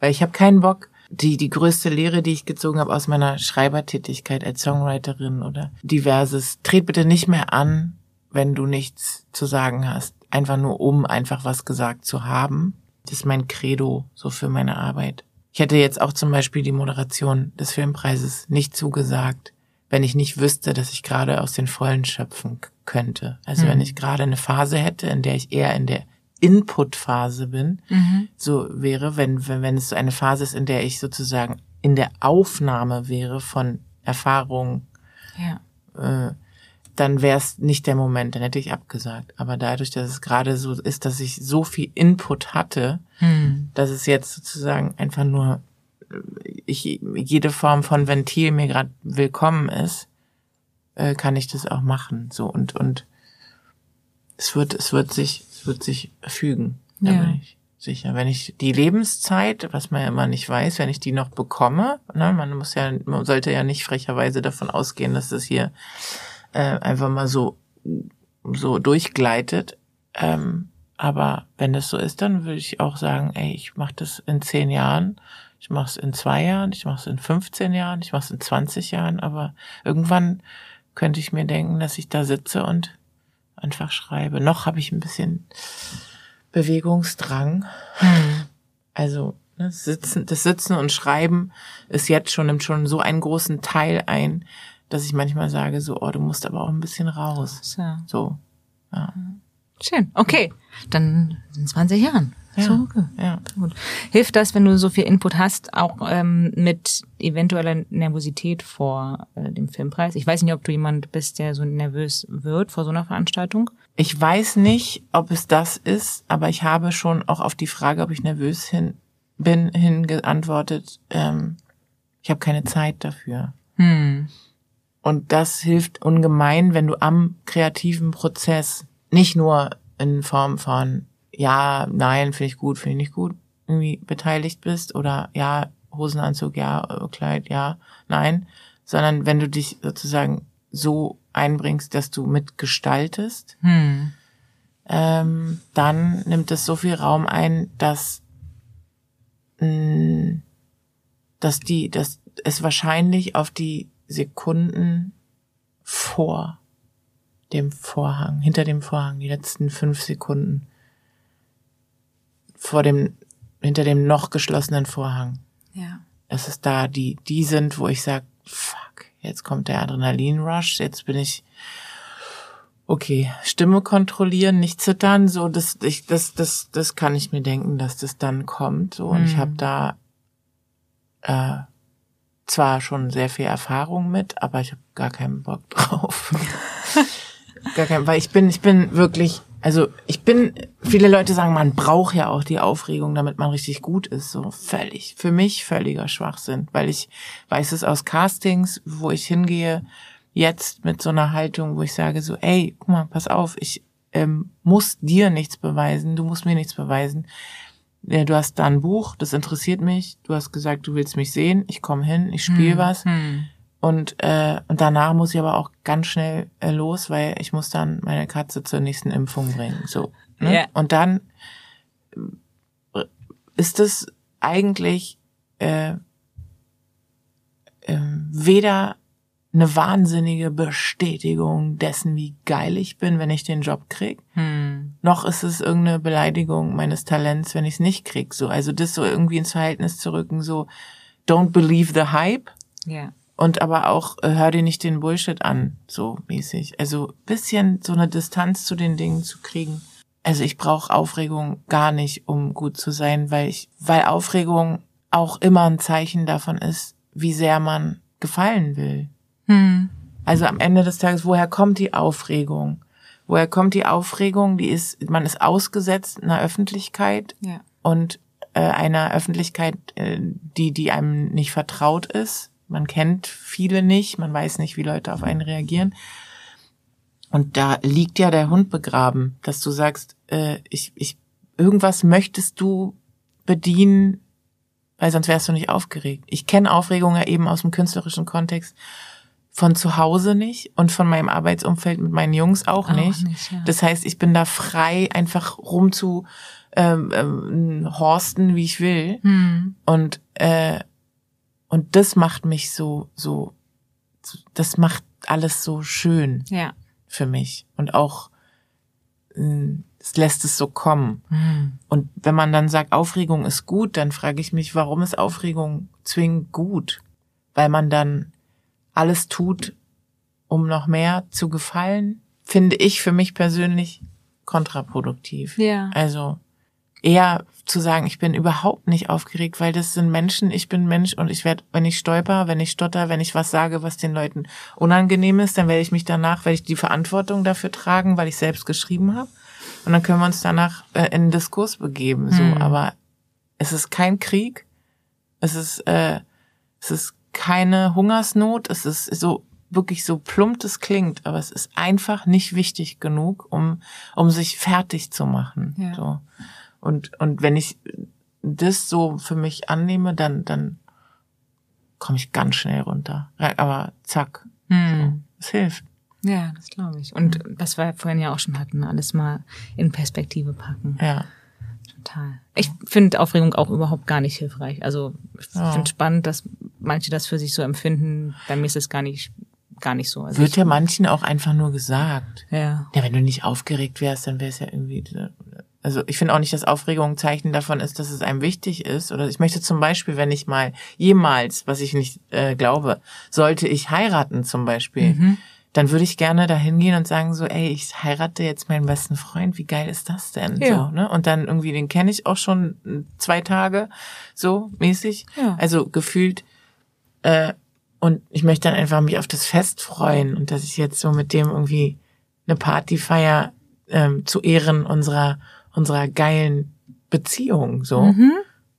weil ich habe keinen Bock, die, die größte Lehre, die ich gezogen habe aus meiner Schreibertätigkeit als Songwriterin oder diverses, tret bitte nicht mehr an, wenn du nichts zu sagen hast. Einfach nur um einfach was gesagt zu haben. Das ist mein Credo so für meine Arbeit. Ich hätte jetzt auch zum Beispiel die Moderation des Filmpreises nicht zugesagt, wenn ich nicht wüsste, dass ich gerade aus den Vollen schöpfen könnte. Also mhm. wenn ich gerade eine Phase hätte, in der ich eher in der Input-Phase bin, mhm. so wäre, wenn, wenn, wenn es so eine Phase ist, in der ich sozusagen in der Aufnahme wäre von Erfahrungen, ja. äh, dann wäre es nicht der Moment, dann hätte ich abgesagt. Aber dadurch, dass es gerade so ist, dass ich so viel Input hatte, hm. dass es jetzt sozusagen einfach nur ich, jede Form von Ventil mir gerade willkommen ist, äh, kann ich das auch machen. So und und es wird es wird sich es wird sich fügen. Da ja. bin ich sicher. Wenn ich die Lebenszeit, was man ja immer nicht weiß, wenn ich die noch bekomme, ne, man muss ja man sollte ja nicht frecherweise davon ausgehen, dass das hier äh, einfach mal so, so durchgleitet. Ähm, aber wenn das so ist, dann würde ich auch sagen, ey, ich mache das in zehn Jahren, ich mache es in zwei Jahren, ich mache es in 15 Jahren, ich mache es in 20 Jahren, aber irgendwann könnte ich mir denken, dass ich da sitze und einfach schreibe. Noch habe ich ein bisschen Bewegungsdrang. Hm. Also ne, das Sitzen, das Sitzen und Schreiben ist jetzt schon nimmt schon so einen großen Teil ein, dass ich manchmal sage, so, oh, du musst aber auch ein bisschen raus. So. so ja. Schön. Okay. Dann in 20 Jahren. Ja, so, okay. ja. Gut. Hilft das, wenn du so viel Input hast, auch ähm, mit eventueller Nervosität vor äh, dem Filmpreis? Ich weiß nicht, ob du jemand bist, der so nervös wird vor so einer Veranstaltung. Ich weiß nicht, ob es das ist, aber ich habe schon auch auf die Frage, ob ich nervös hin, bin, hingeantwortet, ähm, ich habe keine Zeit dafür. Hm. Und das hilft ungemein, wenn du am kreativen Prozess nicht nur in Form von ja, nein, finde ich gut, finde ich nicht gut, irgendwie beteiligt bist oder ja, Hosenanzug, ja, Kleid, ja, nein, sondern wenn du dich sozusagen so einbringst, dass du mitgestaltest, hm. ähm, dann nimmt es so viel Raum ein, dass, mh, mm, dass die, dass es wahrscheinlich auf die Sekunden vor dem Vorhang, hinter dem Vorhang, die letzten fünf Sekunden vor dem, hinter dem noch geschlossenen Vorhang. Ja. Es ist da, die, die sind, wo ich sag, fuck, jetzt kommt der Adrenalin-Rush, jetzt bin ich, okay, Stimme kontrollieren, nicht zittern, so, das, ich, das, das, das kann ich mir denken, dass das dann kommt, so, und mhm. ich habe da, äh, zwar schon sehr viel Erfahrung mit, aber ich habe gar keinen Bock drauf. gar keinen, weil ich bin, ich bin wirklich, also ich bin, viele Leute sagen, man braucht ja auch die Aufregung, damit man richtig gut ist. So völlig, für mich völliger Schwachsinn, weil ich weiß es aus Castings, wo ich hingehe, jetzt mit so einer Haltung, wo ich sage so, ey, guck mal, pass auf, ich ähm, muss dir nichts beweisen, du musst mir nichts beweisen ja, du hast da ein Buch, das interessiert mich. Du hast gesagt, du willst mich sehen. Ich komme hin, ich spiele hm, was. Hm. Und, äh, und danach muss ich aber auch ganz schnell äh, los, weil ich muss dann meine Katze zur nächsten Impfung bringen. So. Ne? Yeah. Und dann äh, ist es eigentlich äh, äh, weder eine wahnsinnige Bestätigung dessen, wie geil ich bin, wenn ich den Job krieg. Hm. Noch ist es irgendeine Beleidigung meines Talents, wenn ich es nicht krieg. So, also das so irgendwie ins Verhältnis zu rücken, so don't believe the hype. Ja. Und aber auch äh, hör dir nicht den Bullshit an, so mäßig. Also bisschen so eine Distanz zu den Dingen zu kriegen. Also ich brauche Aufregung gar nicht, um gut zu sein, weil ich, weil Aufregung auch immer ein Zeichen davon ist, wie sehr man gefallen will. Hm. Also am Ende des Tages, woher kommt die Aufregung? Woher kommt die Aufregung? Die ist, man ist ausgesetzt in der Öffentlichkeit ja. und äh, einer Öffentlichkeit, äh, die, die einem nicht vertraut ist. Man kennt viele nicht, man weiß nicht, wie Leute auf einen reagieren. Und da liegt ja der Hund begraben, dass du sagst, äh, ich, ich, irgendwas möchtest du bedienen, weil sonst wärst du nicht aufgeregt. Ich kenne Aufregung ja eben aus dem künstlerischen Kontext von zu Hause nicht und von meinem Arbeitsumfeld mit meinen Jungs auch, auch nicht. nicht ja. Das heißt, ich bin da frei, einfach rum zu ähm, ähm, horsten, wie ich will. Hm. Und äh, und das macht mich so so, das macht alles so schön. Ja für mich und auch hm, es lässt es so kommen. Mhm. Und wenn man dann sagt, Aufregung ist gut, dann frage ich mich, warum ist Aufregung zwingend gut? Weil man dann alles tut, um noch mehr zu gefallen, finde ich für mich persönlich kontraproduktiv. Ja. Also eher zu sagen, ich bin überhaupt nicht aufgeregt, weil das sind Menschen, ich bin Mensch und ich werde, wenn ich stolper, wenn ich stotter, wenn ich was sage, was den Leuten unangenehm ist, dann werde ich mich danach, werde ich die Verantwortung dafür tragen, weil ich selbst geschrieben habe. Und dann können wir uns danach äh, in den Diskurs begeben. So, hm. aber es ist kein Krieg, es ist, äh, es ist keine Hungersnot, es ist so wirklich so plump es klingt, aber es ist einfach nicht wichtig genug, um, um sich fertig zu machen. Ja. So. Und, und wenn ich das so für mich annehme, dann, dann komme ich ganz schnell runter. Aber zack. Hm. So, es hilft. Ja, das glaube ich. Und was wir vorhin ja auch schon hatten, alles mal in Perspektive packen. Ja. Total. Ich finde Aufregung auch überhaupt gar nicht hilfreich. Also ich ja. finde spannend, dass manche das für sich so empfinden. Bei mir ist es gar nicht gar nicht so. Also Wird ja manchen auch einfach nur gesagt. Ja. Ja, wenn du nicht aufgeregt wärst, dann wäre es ja irgendwie also ich finde auch nicht, dass Aufregung ein Zeichen davon ist, dass es einem wichtig ist. Oder ich möchte zum Beispiel, wenn ich mal jemals, was ich nicht äh, glaube, sollte ich heiraten zum Beispiel, mhm. dann würde ich gerne da hingehen und sagen so, ey, ich heirate jetzt meinen besten Freund, wie geil ist das denn? Ja. So, ne? Und dann irgendwie, den kenne ich auch schon zwei Tage so mäßig. Ja. Also gefühlt, äh, und ich möchte dann einfach mich auf das Fest freuen und dass ich jetzt so mit dem irgendwie eine Party feier ähm, zu Ehren unserer unserer geilen Beziehung so. Mhm.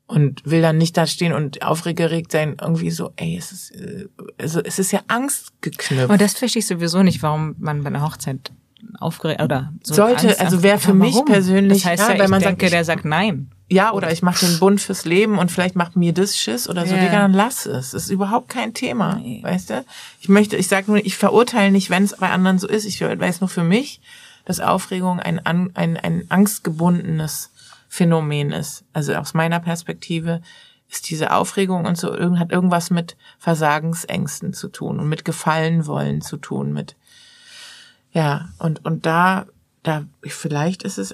Und will dann nicht da stehen und aufgeregt sein, irgendwie so, ey, es ist, äh, also es ist ja Angst geknüpft. Und das verstehe ich sowieso nicht, warum man bei einer Hochzeit aufgeregt oder so sollte Angst also wäre für mich warum? persönlich das heißt ja, ja wenn man denke, sagt, der sagt nein ja oder ich mache den Bund fürs Leben und vielleicht macht mir das Schiss oder so yeah. Digga, dann lass es das ist überhaupt kein Thema nee. weißt du ich möchte ich sag nur ich verurteile nicht wenn es bei anderen so ist ich weiß nur für mich dass Aufregung ein, ein, ein angstgebundenes Phänomen ist. Also aus meiner Perspektive ist diese Aufregung und so hat irgendwas mit Versagensängsten zu tun und mit Gefallen wollen zu tun, mit ja, und, und da, da, vielleicht ist es,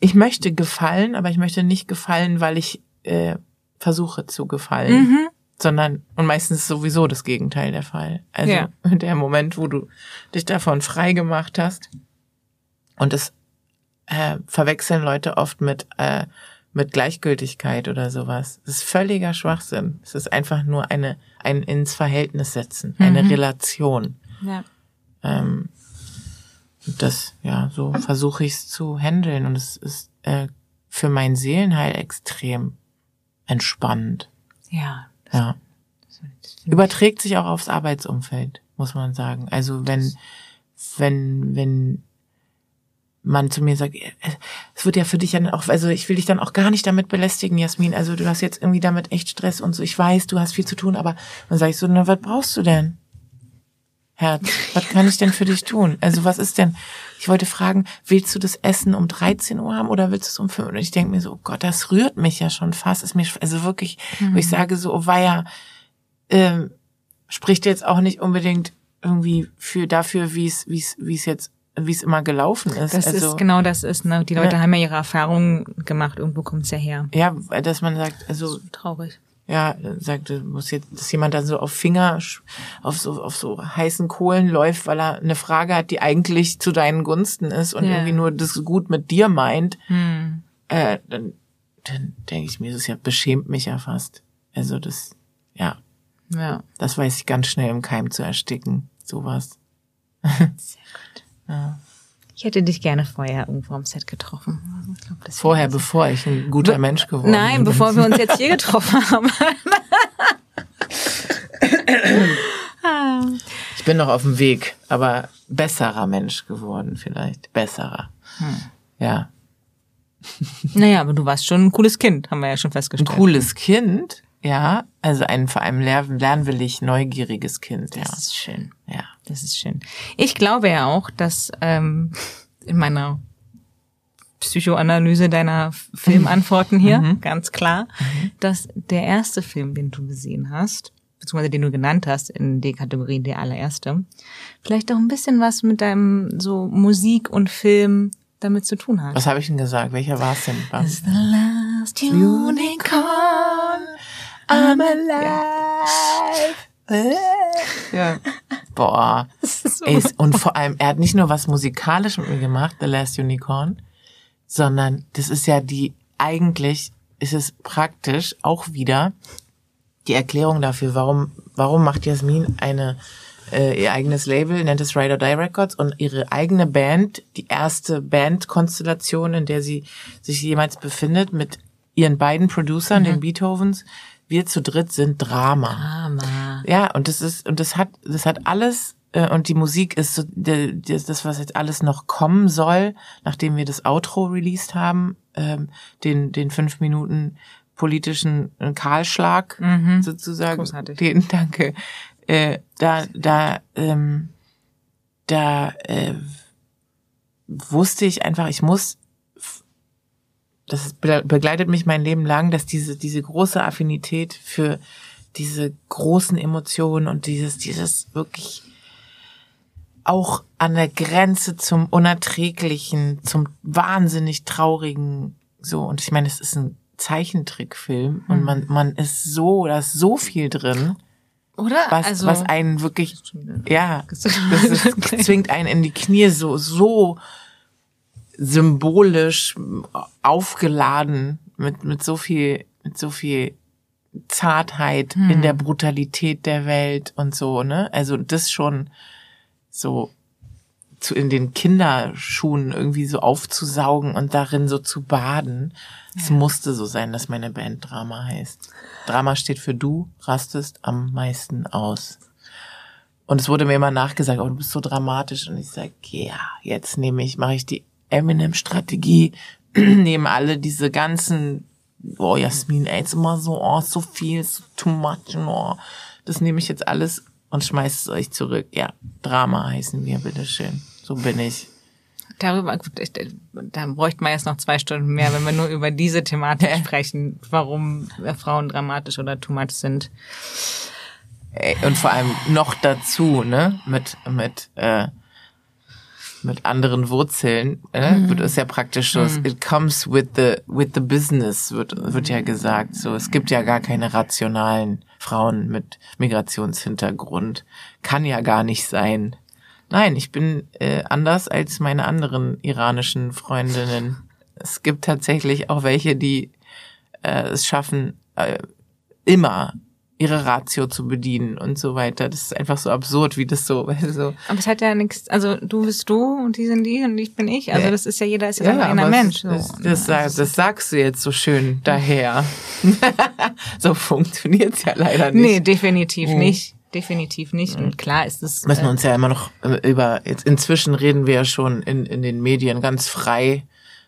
ich möchte gefallen, aber ich möchte nicht gefallen, weil ich äh, versuche zu gefallen. Mhm. Sondern, und meistens ist sowieso das Gegenteil der Fall. Also ja. der Moment, wo du dich davon frei gemacht hast, und das äh, verwechseln Leute oft mit, äh, mit Gleichgültigkeit oder sowas. Das ist völliger Schwachsinn. Es ist einfach nur eine, ein ins Verhältnis setzen, eine mhm. Relation. Ja. Ähm, das, ja, so versuche ich es zu handeln und es ist äh, für mein Seelenheil extrem entspannend. Ja. Ja. Überträgt sich auch aufs Arbeitsumfeld, muss man sagen. Also wenn, wenn, wenn man zu mir sagt, es wird ja für dich dann auch, also ich will dich dann auch gar nicht damit belästigen, Jasmin. Also du hast jetzt irgendwie damit echt Stress und so. Ich weiß, du hast viel zu tun, aber dann sage ich so, na, was brauchst du denn? Herz, was kann ich denn für dich tun? Also was ist denn? Ich wollte fragen, willst du das Essen um 13 Uhr haben oder willst du es um 5 Uhr? Und ich denke mir so, oh Gott, das rührt mich ja schon fast. Ist mir, also wirklich, mhm. wo ich mhm. sage so, oh weia, ähm, spricht jetzt auch nicht unbedingt irgendwie für dafür, wie es, wie es, wie es jetzt wie es immer gelaufen ist. Das also, ist genau das ist, ne? Die Leute ja. haben ja ihre Erfahrungen gemacht, irgendwo kommt's ja her. Ja, dass man sagt, also traurig. Ja, sagt, muss jetzt, dass jemand dann so auf Finger, auf so, auf so heißen Kohlen läuft, weil er eine Frage hat, die eigentlich zu deinen Gunsten ist und ja. irgendwie nur das gut mit dir meint, hm. äh, dann, dann denke ich mir, das ja beschämt mich ja fast. Also das, ja. Ja. Das weiß ich ganz schnell im Keim zu ersticken, sowas. Sehr gut. Ja. Ich hätte dich gerne vorher irgendwo am Set getroffen. Ich glaub, vorher, bevor ich ein guter Be Mensch geworden nein, bin. Nein, bevor wir uns jetzt hier getroffen haben. ich bin noch auf dem Weg, aber besserer Mensch geworden vielleicht. Besserer. Hm. Ja. Naja, aber du warst schon ein cooles Kind, haben wir ja schon festgestellt. Ein cooles Kind? Ja, also ein vor allem lernwillig, neugieriges Kind. Ja. Das ist schön. Ja. Das ist schön. Ich glaube ja auch, dass ähm, in meiner Psychoanalyse deiner Filmantworten hier, mhm. ganz klar, mhm. dass der erste Film, den du gesehen hast, beziehungsweise den du genannt hast in der Kategorie der allererste, vielleicht auch ein bisschen was mit deinem so Musik und Film damit zu tun hat. Was habe ich denn gesagt? Welcher war es denn? Is the last unicorn I'm alive. Ja. Boah. So Ey, und vor allem, er hat nicht nur was musikalisch mit mir gemacht, The Last Unicorn, sondern das ist ja die, eigentlich ist es praktisch auch wieder die Erklärung dafür, warum, warum macht Jasmin eine, äh, ihr eigenes Label, nennt es Ride or Die Records und ihre eigene Band, die erste Bandkonstellation, in der sie sich jemals befindet, mit ihren beiden Producern, mhm. den Beethovens, wir zu dritt sind Drama. Drama. Ja, und das ist, und das hat, das hat alles, äh, und die Musik ist so, das, das, was jetzt alles noch kommen soll, nachdem wir das Outro released haben, ähm, den, den fünf Minuten politischen äh, Kahlschlag mhm. sozusagen. Großartig. Den, danke. Äh, da, da, ähm, da äh, wusste ich einfach, ich muss das begleitet mich mein Leben lang, dass diese, diese große Affinität für diese großen Emotionen und dieses, dieses wirklich auch an der Grenze zum Unerträglichen, zum wahnsinnig traurigen, so. Und ich meine, es ist ein Zeichentrickfilm und man, hm. man ist so, da ist so viel drin. Oder? Was, also, was einen wirklich, ja, das, ist, zwingt einen in die Knie so, so symbolisch aufgeladen mit, mit so viel, mit so viel Zartheit hm. in der Brutalität der Welt und so, ne? Also das schon so zu in den Kinderschuhen irgendwie so aufzusaugen und darin so zu baden. Es ja. musste so sein, dass meine Band Drama heißt. Drama steht für du rastest am meisten aus. Und es wurde mir immer nachgesagt, oh, du bist so dramatisch. Und ich sage, ja, jetzt nehme ich, mache ich die Eminem-Strategie nehmen alle diese ganzen, oh Jasmin, ey, jetzt immer so, oh, so viel, so too much, oh, das nehme ich jetzt alles und schmeiß es euch zurück. Ja, Drama heißen wir, bitteschön. So bin ich. Darüber, da bräuchte man jetzt noch zwei Stunden mehr, wenn wir nur über diese Thematik sprechen, warum Frauen dramatisch oder too much sind. Und vor allem noch dazu, ne, mit, mit, äh, mit anderen Wurzeln, äh, mhm. wird es ja praktisch so, mhm. it comes with the, with the business, wird, wird ja gesagt. So, es gibt ja gar keine rationalen Frauen mit Migrationshintergrund. Kann ja gar nicht sein. Nein, ich bin äh, anders als meine anderen iranischen Freundinnen. Es gibt tatsächlich auch welche, die äh, es schaffen, äh, immer ihre Ratio zu bedienen und so weiter. Das ist einfach so absurd, wie das so. so. Aber es hat ja nichts, also du bist du und die sind die und ich bin ich. Also das ist ja jeder ist ja, ja ein eigener Mensch. So. Das, das, das, das, sagst du jetzt so schön daher. so funktioniert's ja leider nicht. Nee, definitiv mhm. nicht. Definitiv nicht. Und klar ist es. Müssen wir uns ja immer noch äh, über, jetzt inzwischen reden wir ja schon in, in den Medien ganz frei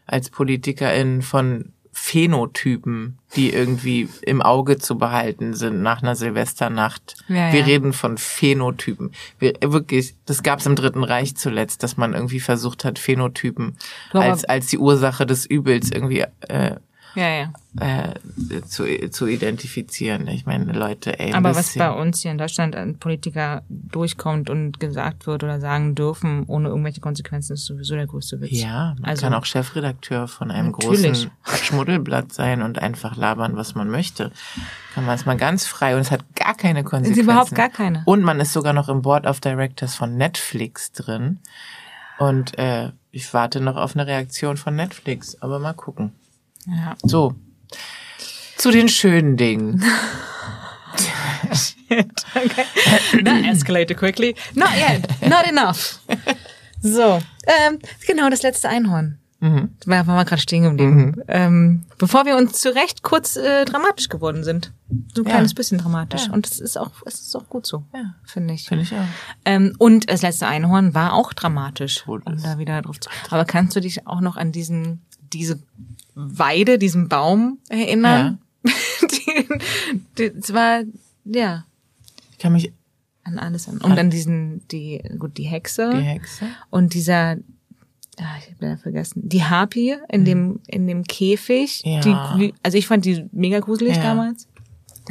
als PolitikerInnen von Phänotypen, die irgendwie im Auge zu behalten sind nach einer Silvesternacht. Ja, wir ja. reden von Phänotypen. Wir, wirklich, das gab es im Dritten Reich zuletzt, dass man irgendwie versucht hat, Phänotypen als, als die Ursache des Übels irgendwie äh, ja, ja. Äh, zu, zu identifizieren. Ich meine, Leute, ey. Aber was bei uns hier in Deutschland an Politiker durchkommt und gesagt wird oder sagen dürfen, ohne irgendwelche Konsequenzen, ist sowieso der größte Witz. Ja, man also, kann auch Chefredakteur von einem natürlich. großen Schmuddelblatt sein und einfach labern, was man möchte. Kann man es mal ganz frei und es hat gar keine Konsequenzen. Überhaupt gar keine. Und man ist sogar noch im Board of Directors von Netflix drin. Und äh, ich warte noch auf eine Reaktion von Netflix, aber mal gucken. Ja. So. Zu den schönen Dingen. Shit. Okay. That escalated quickly. Not yet. Not enough. So, ähm, genau, das letzte Einhorn. Mhm. Da waren wir gerade stehen geblieben. Mhm. Ähm, bevor wir uns zurecht kurz äh, dramatisch geworden sind. So ein ja. kleines bisschen dramatisch. Ja. Und es ist auch, es ist auch gut so, ja. finde ich. Finde ich auch. Ähm, und das letzte Einhorn war auch dramatisch. Um da wieder drauf zu. Aber kannst du dich auch noch an diesen, diese Weide, diesen Baum erinnern? Ja. die, das war, ja. Ich kann mich an alles an. Und dann diesen, die, gut, die Hexe. Die Hexe. Und dieser, ah, ich habe ja vergessen, die Harpie in mhm. dem, in dem Käfig. Ja. Die, also ich fand die mega gruselig ja. damals.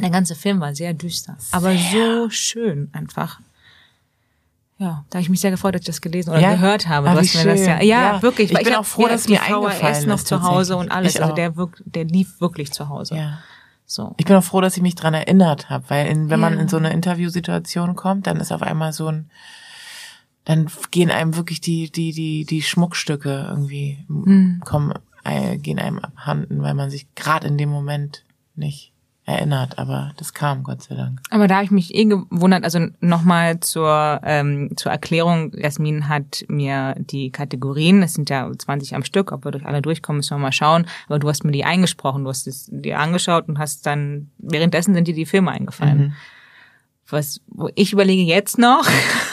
Der ganze Film war sehr düster. Sehr. Aber so schön einfach. Ja, da habe ich mich sehr gefreut, dass ich das gelesen oder ja? gehört habe. Du hast mir das ja, ja, ja, wirklich. Ich bin auch froh, dass mir eingefallen ist noch zu Hause und alles. also der, wirkt, der lief wirklich zu Hause. Ja. So. Ich bin auch froh, dass ich mich dran erinnert habe, weil in, wenn man in so eine Interviewsituation kommt, dann ist auf einmal so ein, dann gehen einem wirklich die die die die Schmuckstücke irgendwie hm. kommen, äh, gehen einem abhanden, weil man sich gerade in dem Moment nicht erinnert, aber das kam, Gott sei Dank. Aber da habe ich mich eh gewundert, also nochmal zur, ähm, zur Erklärung, Jasmin hat mir die Kategorien, es sind ja 20 am Stück, ob wir durch alle durchkommen, müssen wir mal schauen, aber du hast mir die eingesprochen, du hast es dir angeschaut und hast dann, währenddessen sind dir die Filme eingefallen. Mhm. Was, wo ich überlege jetzt noch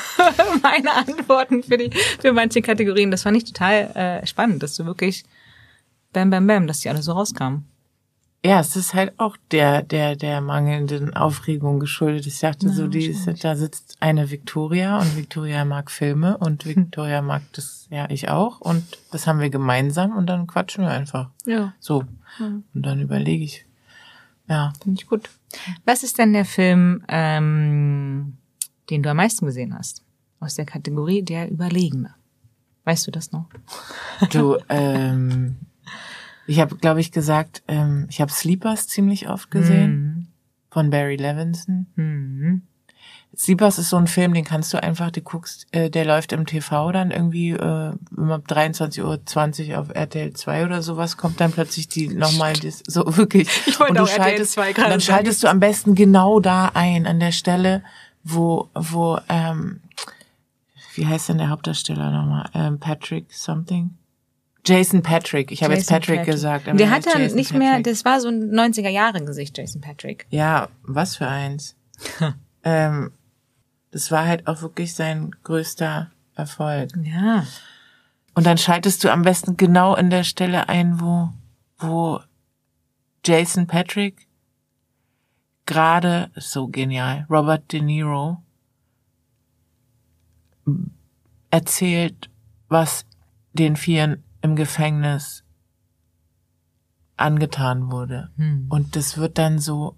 meine Antworten für die, für manche Kategorien, das fand ich total äh, spannend, dass du wirklich bam, bam, bam, dass die alle so rauskamen. Ja, es ist halt auch der, der, der mangelnden Aufregung geschuldet. Ich dachte ja, so, die ist, da sitzt eine Victoria und Victoria mag Filme und hm. Victoria mag das, ja, ich auch und das haben wir gemeinsam und dann quatschen wir einfach. Ja. So. Ja. Und dann überlege ich. Ja. Finde ich gut. Was ist denn der Film, ähm, den du am meisten gesehen hast? Aus der Kategorie der Überlegene. Weißt du das noch? Du, ähm, ich habe, glaube ich, gesagt, ähm, ich habe Sleepers ziemlich oft gesehen mhm. von Barry Levinson. Mhm. Sleepers ist so ein Film, den kannst du einfach, du guckst, äh, der läuft im TV dann irgendwie äh, immer 23.20 Uhr auf RTL 2 oder sowas, kommt dann plötzlich die nochmal, so wirklich. Ich wollte und du auch schaltest, RTL 2 gerade Dann schaltest du am besten genau da ein, an der Stelle, wo, wo, ähm, wie heißt denn der Hauptdarsteller nochmal? Ähm, Patrick something? Jason Patrick. Ich habe jetzt Patrick, Patrick, gesagt. der hat dann nicht Patrick. mehr, das war so ein 90er Jahre Gesicht, Jason Patrick. Ja, was für eins. ähm, das war halt auch wirklich sein größter Erfolg. Ja. Und dann schaltest du am besten genau in der Stelle ein, wo, wo Jason Patrick gerade, so genial, Robert De Niro erzählt, was den Vieren im Gefängnis angetan wurde. Hm. Und das wird dann so,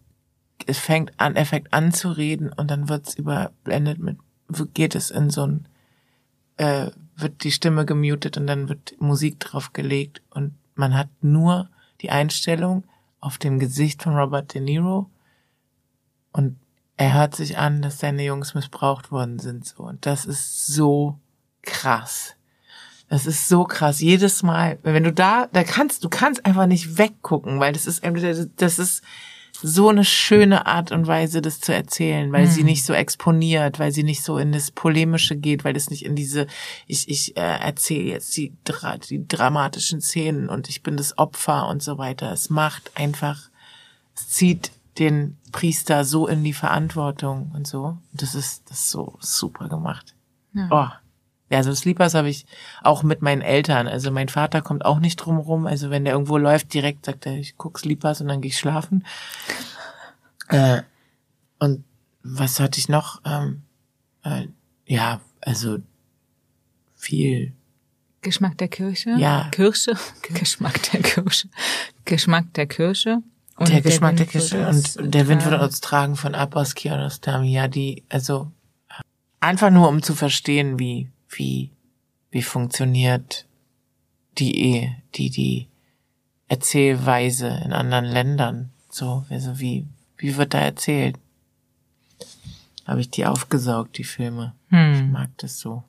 es fängt an, er fängt an zu reden und dann wird's überblendet mit, geht es in so ein, äh, wird die Stimme gemutet und dann wird Musik drauf gelegt und man hat nur die Einstellung auf dem Gesicht von Robert De Niro und er hört sich an, dass seine Jungs missbraucht worden sind so und das ist so krass. Das ist so krass. Jedes Mal, wenn du da, da kannst, du kannst einfach nicht weggucken, weil das ist, das ist so eine schöne Art und Weise, das zu erzählen, weil mhm. sie nicht so exponiert, weil sie nicht so in das Polemische geht, weil es nicht in diese, ich, ich äh, erzähle jetzt die, die dramatischen Szenen und ich bin das Opfer und so weiter. Es macht einfach, es zieht den Priester so in die Verantwortung und so. Das ist, das ist so super gemacht. Ja. Oh. Ja, so Sleepers habe ich auch mit meinen Eltern. Also mein Vater kommt auch nicht drum rum. Also wenn der irgendwo läuft, direkt sagt er, ich guck Sleepers und dann gehe ich schlafen. Äh, und was hatte ich noch? Ähm, äh, ja, also viel. Geschmack der Kirche? Ja. Kirche? Geschmack der Kirche. Geschmack der Kirche. Und der Geschmack der, der Kirche und der Wind wird uns tragen von Abbas Kiarostami. Ja, die, also einfach nur um zu verstehen, wie wie, wie funktioniert die Ehe, die, die Erzählweise in anderen Ländern, so, also wie, wie wird da erzählt? Habe ich die aufgesaugt, die Filme. Hm. Ich mag das so.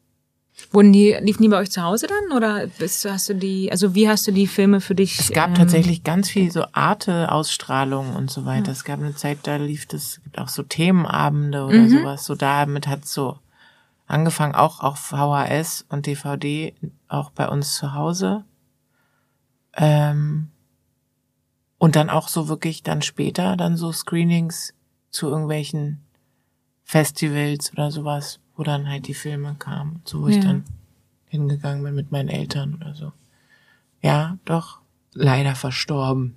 Wurden die, liefen die bei euch zu Hause dann oder bist, hast du die, also wie hast du die Filme für dich? Es gab ähm, tatsächlich ganz viel so Arte-Ausstrahlungen und so weiter. Ja. Es gab eine Zeit, da lief das, es gibt auch so Themenabende oder mhm. sowas. So damit hat so angefangen auch auf VHS und DVD, auch bei uns zu Hause. Ähm, und dann auch so wirklich dann später dann so Screenings zu irgendwelchen Festivals oder sowas, wo dann halt die Filme kamen, so wo ja. ich dann hingegangen bin mit meinen Eltern oder so. Ja, doch, leider verstorben.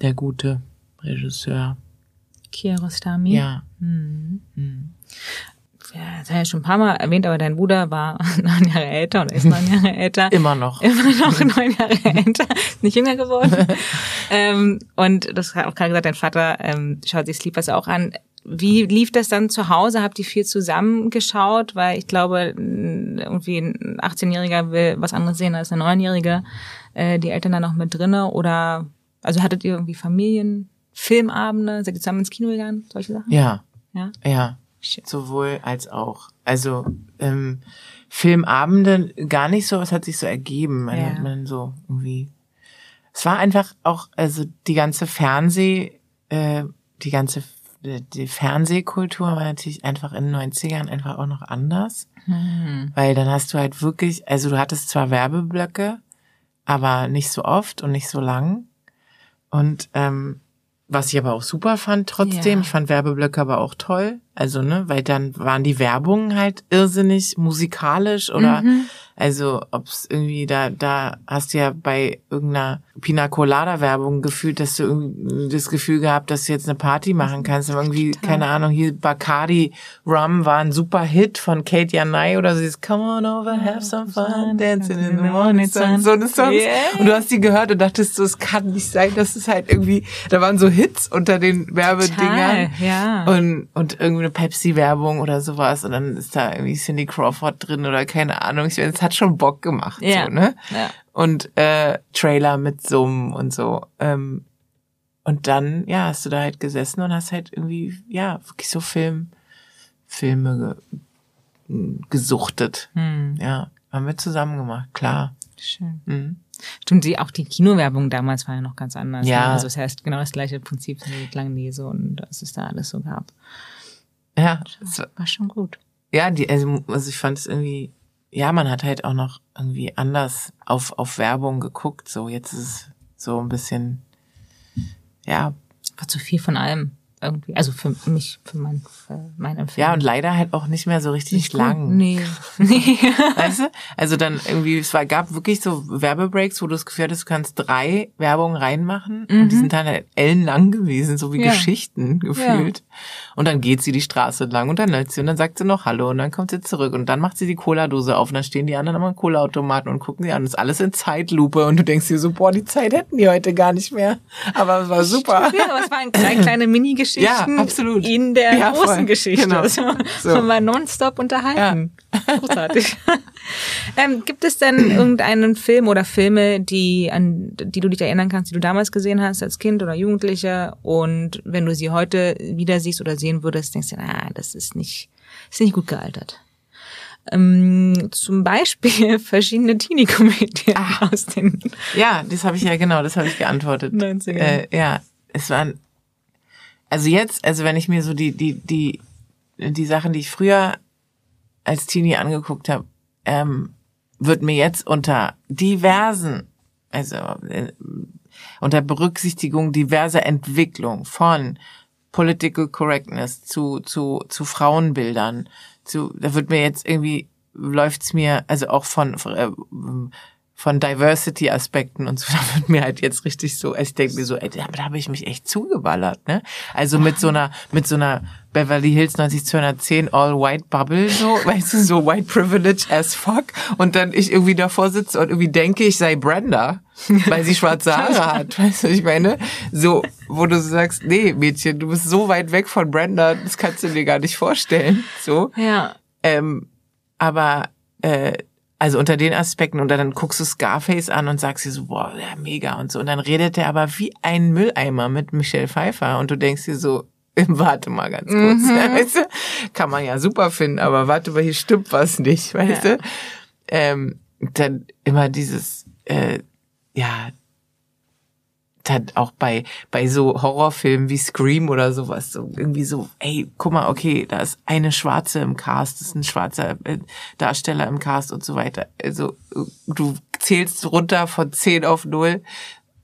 Der gute Regisseur. Kiarostami? Ja. Hm. Hm. Ja, das habe ich ja schon ein paar Mal erwähnt, aber dein Bruder war neun Jahre älter oder ist neun Jahre älter. Immer noch. Immer noch neun Jahre älter. Ist nicht jünger geworden. ähm, und das hat auch gerade gesagt, dein Vater ähm, schaut sich Sleepers auch an. Wie lief das dann zu Hause? Habt ihr viel zusammengeschaut? Weil ich glaube, irgendwie ein 18-Jähriger will was anderes sehen als ein Neunjähriger. Äh, die Eltern da noch mit drinne oder also hattet ihr irgendwie Familienfilmabende? Seid ihr zusammen ins Kino gegangen? Solche Sachen? Ja. Ja. Ja. Sowohl als auch. Also ähm, Filmabende gar nicht so, es hat sich so ergeben. Man ja. hat man so irgendwie. Es war einfach auch, also die ganze Fernseh, äh, die ganze die Fernsehkultur war natürlich einfach in den 90ern einfach auch noch anders. Mhm. Weil dann hast du halt wirklich, also du hattest zwar Werbeblöcke, aber nicht so oft und nicht so lang. Und ähm, was ich aber auch super fand trotzdem, ja. ich fand Werbeblöcke aber auch toll. Also, ne, weil dann waren die Werbungen halt irrsinnig musikalisch oder mhm. Also ob es irgendwie da, da hast du ja bei irgendeiner Pina Colada Werbung gefühlt, dass du irgendwie das Gefühl gehabt, dass du jetzt eine Party machen kannst. Aber irgendwie, Total. keine Ahnung, hier Bacardi Rum war ein super Hit von Kate Yanai oder so dieses Come on over, have some fun, dancing in the morning sun. So eine Songs. Yeah. Und du hast die gehört und dachtest so, es kann nicht sein, dass es halt irgendwie, da waren so Hits unter den Werbedingern. Ja. Und, und irgendwie eine Pepsi-Werbung oder sowas. Und dann ist da irgendwie Cindy Crawford drin oder keine Ahnung. Ich weiß, hat schon Bock gemacht, ja. so, ne? Ja. Und äh, Trailer mit Summen und so. Ähm, und dann, ja, hast du da halt gesessen und hast halt irgendwie, ja, wirklich so Film, Filme ge gesuchtet. Hm. Ja, haben wir zusammen gemacht, klar. Schön. Mhm. Stimmt, die, auch die Kinowerbung damals war ja noch ganz anders. Ne? Ja. Ne? Also es heißt genau das gleiche Prinzip mit Langnese und was es da alles so gab. Ja. Das war schon gut. Ja, die, also, also ich fand es irgendwie ja, man hat halt auch noch irgendwie anders auf, auf Werbung geguckt. So, jetzt ist es so ein bisschen, ja. War zu viel von allem irgendwie. Also für mich, für mein, für mein Empfinden. Ja, und leider halt auch nicht mehr so richtig nicht lang. Gut. Nee. nee. weißt du? Also dann irgendwie, es war, gab wirklich so Werbebreaks, wo du das Gefühl hattest, du kannst drei Werbungen reinmachen mhm. und die sind dann halt ellenlang gewesen, so wie ja. Geschichten gefühlt. Ja. Und dann geht sie die Straße entlang und dann läuft sie und dann sagt sie noch Hallo und dann kommt sie zurück und dann macht sie die Cola-Dose auf und dann stehen die anderen am Cola-Automaten und gucken sie an. Das ist alles in Zeitlupe und du denkst dir so, boah, die Zeit hätten die heute gar nicht mehr. Aber es war super. Ja, aber es waren kleine, kleine Mini-Geschichten ja, absolut. in der ja, großen voll. Geschichte. Genau. So, so. Man war nonstop unterhalten. Ja. Großartig. ähm, gibt es denn irgendeinen Film oder Filme, die an die du dich erinnern kannst, die du damals gesehen hast als Kind oder Jugendlicher und wenn du sie heute wieder siehst oder sehen würdest, denkst du, ah, das ist nicht, ist nicht gut gealtert. Ähm, zum Beispiel verschiedene Teenie-Komödien ah. aus den ja, das habe ich ja genau, das habe ich geantwortet. 90er. Äh, ja, es waren also jetzt, also wenn ich mir so die die die die Sachen, die ich früher als Teenie angeguckt habe, ähm, wird mir jetzt unter diversen, also äh, unter Berücksichtigung diverser Entwicklung von Political Correctness zu zu zu Frauenbildern, zu da wird mir jetzt irgendwie läuft's mir also auch von, äh, von Diversity-Aspekten und so, da wird mir halt jetzt richtig so, ich denke mir so, ey, da habe ich mich echt zugeballert, ne? Also mit so einer, mit so einer Beverly Hills 90210 All-White Bubble, so, weißt du, so White Privilege as fuck. Und dann ich irgendwie davor sitze und irgendwie denke, ich sei Brenda, weil sie schwarze Haare hat, weißt du, ich meine? So, wo du sagst, nee, Mädchen, du bist so weit weg von Brenda, das kannst du dir gar nicht vorstellen, so. Ja. Ähm, aber, äh, also unter den Aspekten und dann guckst du Scarface an und sagst dir so, boah, ja, mega und so. Und dann redet er aber wie ein Mülleimer mit Michelle Pfeiffer und du denkst dir so, warte mal ganz kurz, mhm. weißt du? Kann man ja super finden, aber warte mal, hier stimmt was nicht, weißt ja. du? Ähm, dann immer dieses, äh, ja, hat auch bei, bei so Horrorfilmen wie Scream oder sowas, so irgendwie so, ey, guck mal, okay, da ist eine Schwarze im Cast, das ist ein schwarzer äh, Darsteller im Cast und so weiter. Also du zählst runter von 10 auf 0.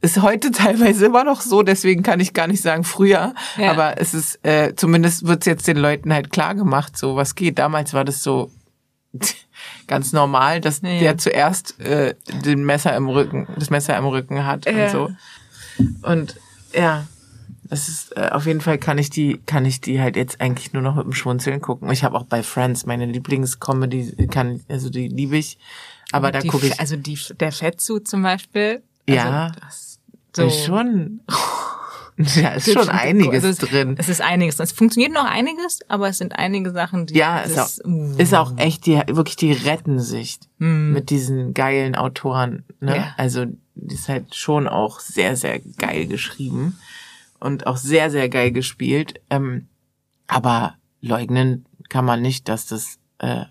Ist heute teilweise immer noch so, deswegen kann ich gar nicht sagen früher, ja. aber es ist, äh, zumindest wird's jetzt den Leuten halt klar gemacht, so was geht. Damals war das so, ganz normal, dass ja. der zuerst äh, den Messer im Rücken, das Messer im Rücken hat ja. und so. Und ja, das ist äh, auf jeden Fall kann ich die kann ich die halt jetzt eigentlich nur noch mit dem Schmunzeln gucken. Ich habe auch bei Friends meine Lieblingscomedy kann also die liebe ich, aber da gucke ich also die der Fettsuit zum Beispiel. Also ja, so schon. Ja, ist schon einiges also drin. Es ist einiges. Es funktioniert noch einiges, aber es sind einige Sachen, die. Ja, ist, auch, uh. ist auch echt die, wirklich die retten sich mm. mit diesen geilen Autoren. Ne? Ja. Also, die ist halt schon auch sehr, sehr geil geschrieben und auch sehr, sehr geil gespielt. Ähm, aber leugnen kann man nicht, dass das äh,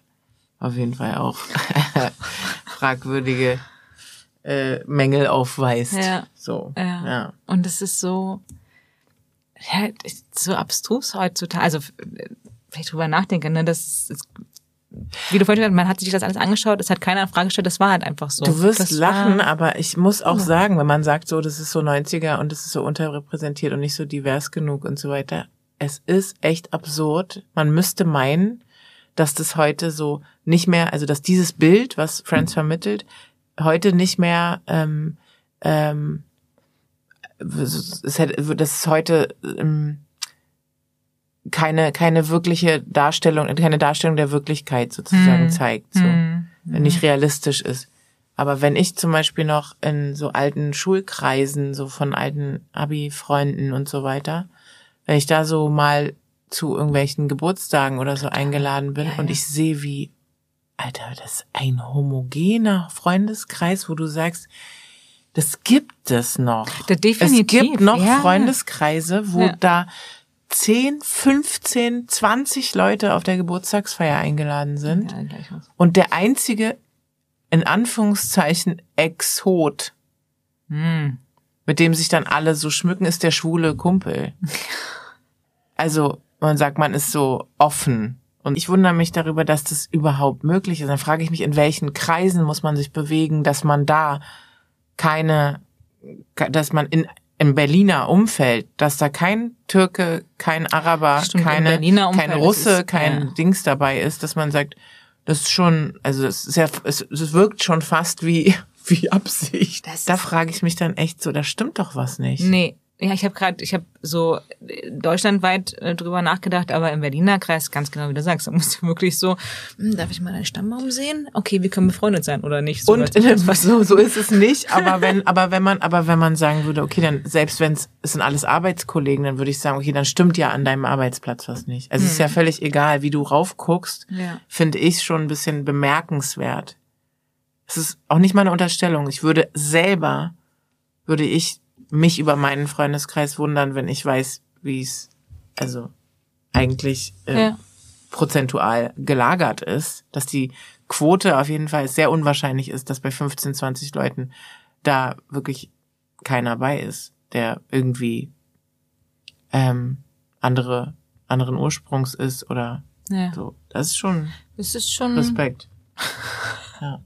auf jeden Fall auch fragwürdige äh, Mängel aufweist. Ja. So. Ja. ja. Und es ist so, ja, so abstrus heutzutage. Also, wenn ich drüber nachdenke, ne, das ist, wie du vorhin gesagt man hat sich das alles angeschaut, es hat keiner in Frage gestellt, das war halt einfach so. Du wirst das lachen, war, aber ich muss auch ja. sagen, wenn man sagt so, das ist so 90er und das ist so unterrepräsentiert und nicht so divers genug und so weiter, es ist echt absurd. Man müsste meinen, dass das heute so nicht mehr, also dass dieses Bild, was Friends vermittelt, heute nicht mehr ähm, ähm, es hätte, das ist heute ähm, keine keine wirkliche Darstellung, keine Darstellung der Wirklichkeit sozusagen hm. zeigt, so hm. nicht realistisch ist. Aber wenn ich zum Beispiel noch in so alten Schulkreisen, so von alten Abi-Freunden und so weiter, wenn ich da so mal zu irgendwelchen Geburtstagen oder so eingeladen bin ja, ja. und ich sehe, wie Alter, das ist ein homogener Freundeskreis, wo du sagst, das gibt es noch. Da definitiv. Es gibt noch ja. Freundeskreise, wo ja. da 10, 15, 20 Leute auf der Geburtstagsfeier eingeladen sind. Ja, und der einzige, in Anführungszeichen, Exot, hm. mit dem sich dann alle so schmücken, ist der schwule Kumpel. Also, man sagt, man ist so offen und ich wundere mich darüber, dass das überhaupt möglich ist. Dann frage ich mich, in welchen Kreisen muss man sich bewegen, dass man da keine, dass man in im Berliner Umfeld, dass da kein Türke, kein Araber, Stimmt, keine, kein Russe, ist, kein ja. Dings dabei ist, dass man sagt, das ist schon, also es ist ja, es, es wirkt schon fast wie wie Absicht. Das da frage ich mich dann echt so, da stimmt doch was nicht. Nee, ja, ich habe gerade, ich habe so deutschlandweit äh, drüber nachgedacht, aber im Berliner Kreis, ganz genau wie du sagst, da musst du wirklich so, hm, darf ich mal deinen Stammbaum sehen? Okay, wir können befreundet sein oder nicht? So und so, so ist es nicht, aber wenn, aber wenn man, aber wenn man sagen würde, okay, dann selbst wenn es sind alles Arbeitskollegen, dann würde ich sagen, okay, dann stimmt ja an deinem Arbeitsplatz was nicht. Also hm. es ist ja hm. völlig egal, wie du raufguckst, ja. finde ich schon ein bisschen bemerkenswert. Es ist auch nicht meine Unterstellung. Ich würde selber, würde ich mich über meinen Freundeskreis wundern, wenn ich weiß, wie es also eigentlich äh, ja. prozentual gelagert ist, dass die Quote auf jeden Fall sehr unwahrscheinlich ist, dass bei 15, 20 Leuten da wirklich keiner bei ist, der irgendwie ähm, andere anderen Ursprungs ist oder ja. so. Das ist schon, das ist schon Respekt. ja.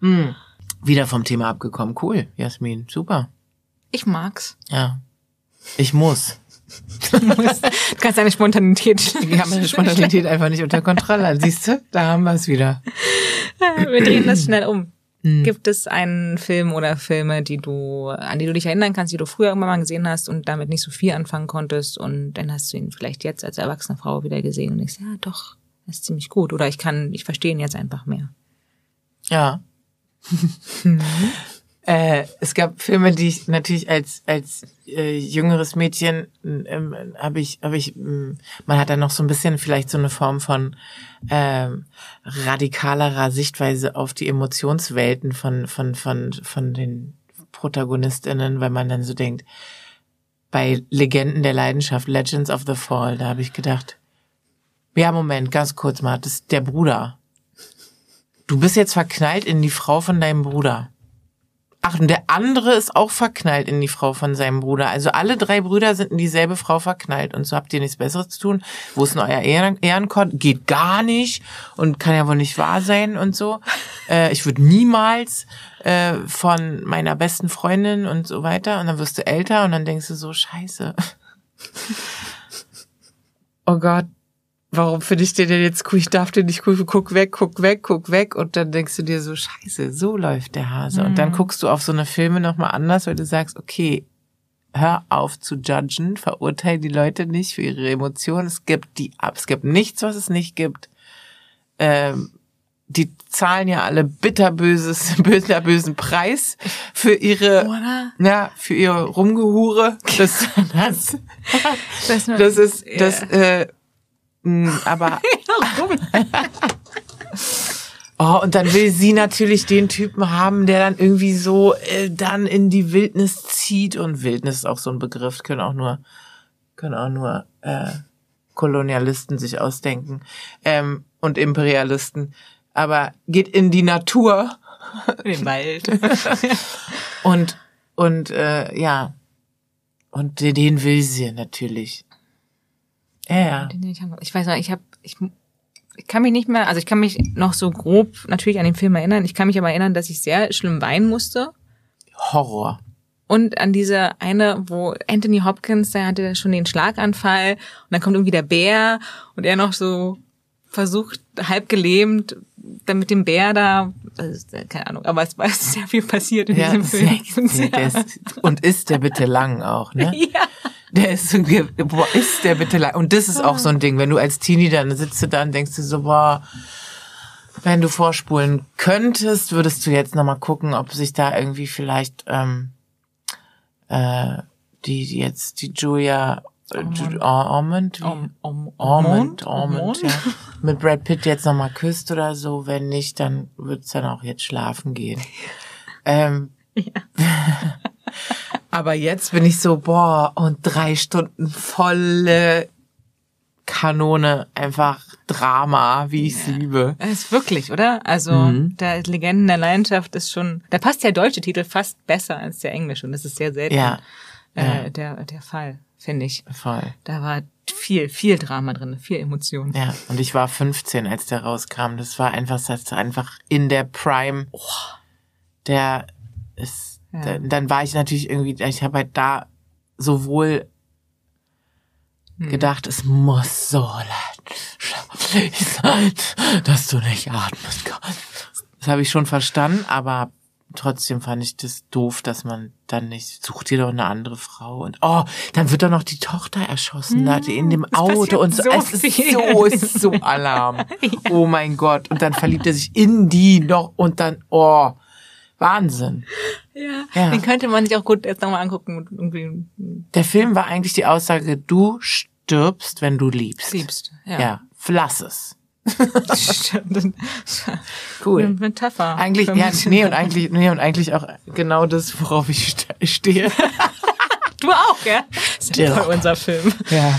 Hm. Wieder vom Thema abgekommen. Cool, Jasmin. Super. Ich mag's. Ja. Ich muss. Du, kannst deine Spontanität. Wir haben deine Spontanität einfach nicht unter Kontrolle. Siehst du? Da haben wir es wieder. Wir drehen das schnell um. Hm. Gibt es einen Film oder Filme, die du, an die du dich erinnern kannst, die du früher irgendwann mal gesehen hast und damit nicht so viel anfangen konntest und dann hast du ihn vielleicht jetzt als erwachsene Frau wieder gesehen und denkst, ja doch, das ist ziemlich gut oder ich kann, ich verstehe ihn jetzt einfach mehr. Ja. Äh, es gab Filme, die ich natürlich als als äh, jüngeres Mädchen ähm, habe ich habe ich ähm, man hat da noch so ein bisschen vielleicht so eine Form von ähm, radikalerer Sichtweise auf die Emotionswelten von von von von den Protagonistinnen, weil man dann so denkt bei Legenden der Leidenschaft Legends of the Fall, da habe ich gedacht ja Moment, ganz kurz mal, das ist der Bruder. Du bist jetzt verknallt in die Frau von deinem Bruder Ach, und der andere ist auch verknallt in die Frau von seinem Bruder. Also alle drei Brüder sind in dieselbe Frau verknallt. Und so habt ihr nichts Besseres zu tun. Wo ist denn euer Ehren Ehrenkord? Geht gar nicht und kann ja wohl nicht wahr sein und so. Äh, ich würde niemals äh, von meiner besten Freundin und so weiter. Und dann wirst du älter und dann denkst du so, scheiße. oh Gott, warum finde ich den denn jetzt cool? Ich darf den nicht cool, guck weg, guck weg, guck weg. Und dann denkst du dir so, scheiße, so läuft der Hase. Mhm. Und dann mhm. guckst du auf so eine Filme nochmal anders, weil du sagst, okay, hör auf zu judgen, verurteile die Leute nicht für ihre Emotionen. Es gibt die ab. Es gibt nichts, was es nicht gibt. Ähm, die zahlen ja alle bitterböses, bitterbösen Preis für ihre, Oder? ja, für ihre Rumgehure. Das, das, das, das ist, das, äh, mh, aber. Oh, und dann will sie natürlich den Typen haben, der dann irgendwie so äh, dann in die Wildnis zieht. Und Wildnis ist auch so ein Begriff, können auch nur, können auch nur äh, Kolonialisten sich ausdenken ähm, und Imperialisten aber geht in die Natur. In den Wald. und und äh, ja. Und den will sie natürlich. Ja. Ich weiß noch, ich habe ich, ich kann mich nicht mehr, also ich kann mich noch so grob natürlich an den Film erinnern. Ich kann mich aber erinnern, dass ich sehr schlimm weinen musste. Horror. Und an diese eine, wo Anthony Hopkins, der hatte schon den Schlaganfall und dann kommt irgendwie der Bär und er noch so versucht, halb gelähmt, dann mit dem Bär da, ist, keine Ahnung, aber es war sehr viel passiert in ja, diesem Film. Sehr, ist, und ist der bitte lang auch, ne? Ja. Der ist so, boah, ist der bitte lang. Und das ist auch so ein Ding, wenn du als Teenie dann sitzt du da und denkst du so, boah, wenn du vorspulen könntest, würdest du jetzt nochmal gucken, ob sich da irgendwie vielleicht ähm, äh, die, die jetzt die Julia Almond, Almond, Almond, ja. Mit Brad Pitt jetzt nochmal küsst oder so. Wenn nicht, dann wird's dann auch jetzt schlafen gehen. Ähm, ja. aber jetzt bin ich so, boah, und drei Stunden volle Kanone, einfach Drama, wie ich es ja. liebe. Es ist wirklich, oder? Also mhm. der Legenden der Leidenschaft ist schon, da passt der deutsche Titel fast besser als der englische und das ist sehr selten ja. Äh, ja. der, der Fall finde ich. Voll. Da war viel, viel Drama drin, viel Emotionen. Ja, und ich war 15, als der rauskam. Das war einfach, das war einfach in der Prime. Oh, der ist, ja. da, dann war ich natürlich irgendwie, ich habe halt da sowohl hm. gedacht, es muss so leid sein, dass du nicht atmen kannst. Das habe ich schon verstanden, aber trotzdem fand ich das doof, dass man dann nicht, sucht dir doch eine andere Frau und oh, dann wird doch noch die Tochter erschossen, da in dem Auto und so. so es ist so, ist so Alarm. ja. Oh mein Gott. Und dann verliebt er sich in die noch und dann, oh, Wahnsinn. Ja, ja. den könnte man sich auch gut jetzt nochmal angucken. Der Film war eigentlich die Aussage, du stirbst, wenn du liebst. Liebst, ja. Ja, lass es. cool. Eine Metapher. Eigentlich, ja, nee, und eigentlich, nee, und eigentlich auch genau das, worauf ich stehe. du auch, ja? Das ist ja voll unser Film. Ja.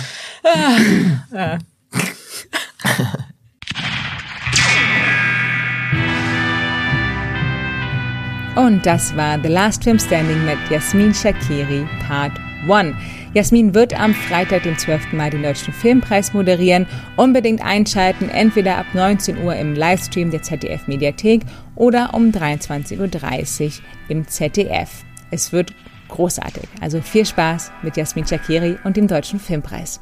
Ah. Und das war The Last Film Standing mit Yasmin Shakiri Part 1. Jasmin wird am Freitag, dem 12. Mai, den Deutschen Filmpreis moderieren. Unbedingt einschalten, entweder ab 19 Uhr im Livestream der ZDF Mediathek oder um 23.30 Uhr im ZDF. Es wird großartig. Also viel Spaß mit Jasmin Shakiri und dem Deutschen Filmpreis.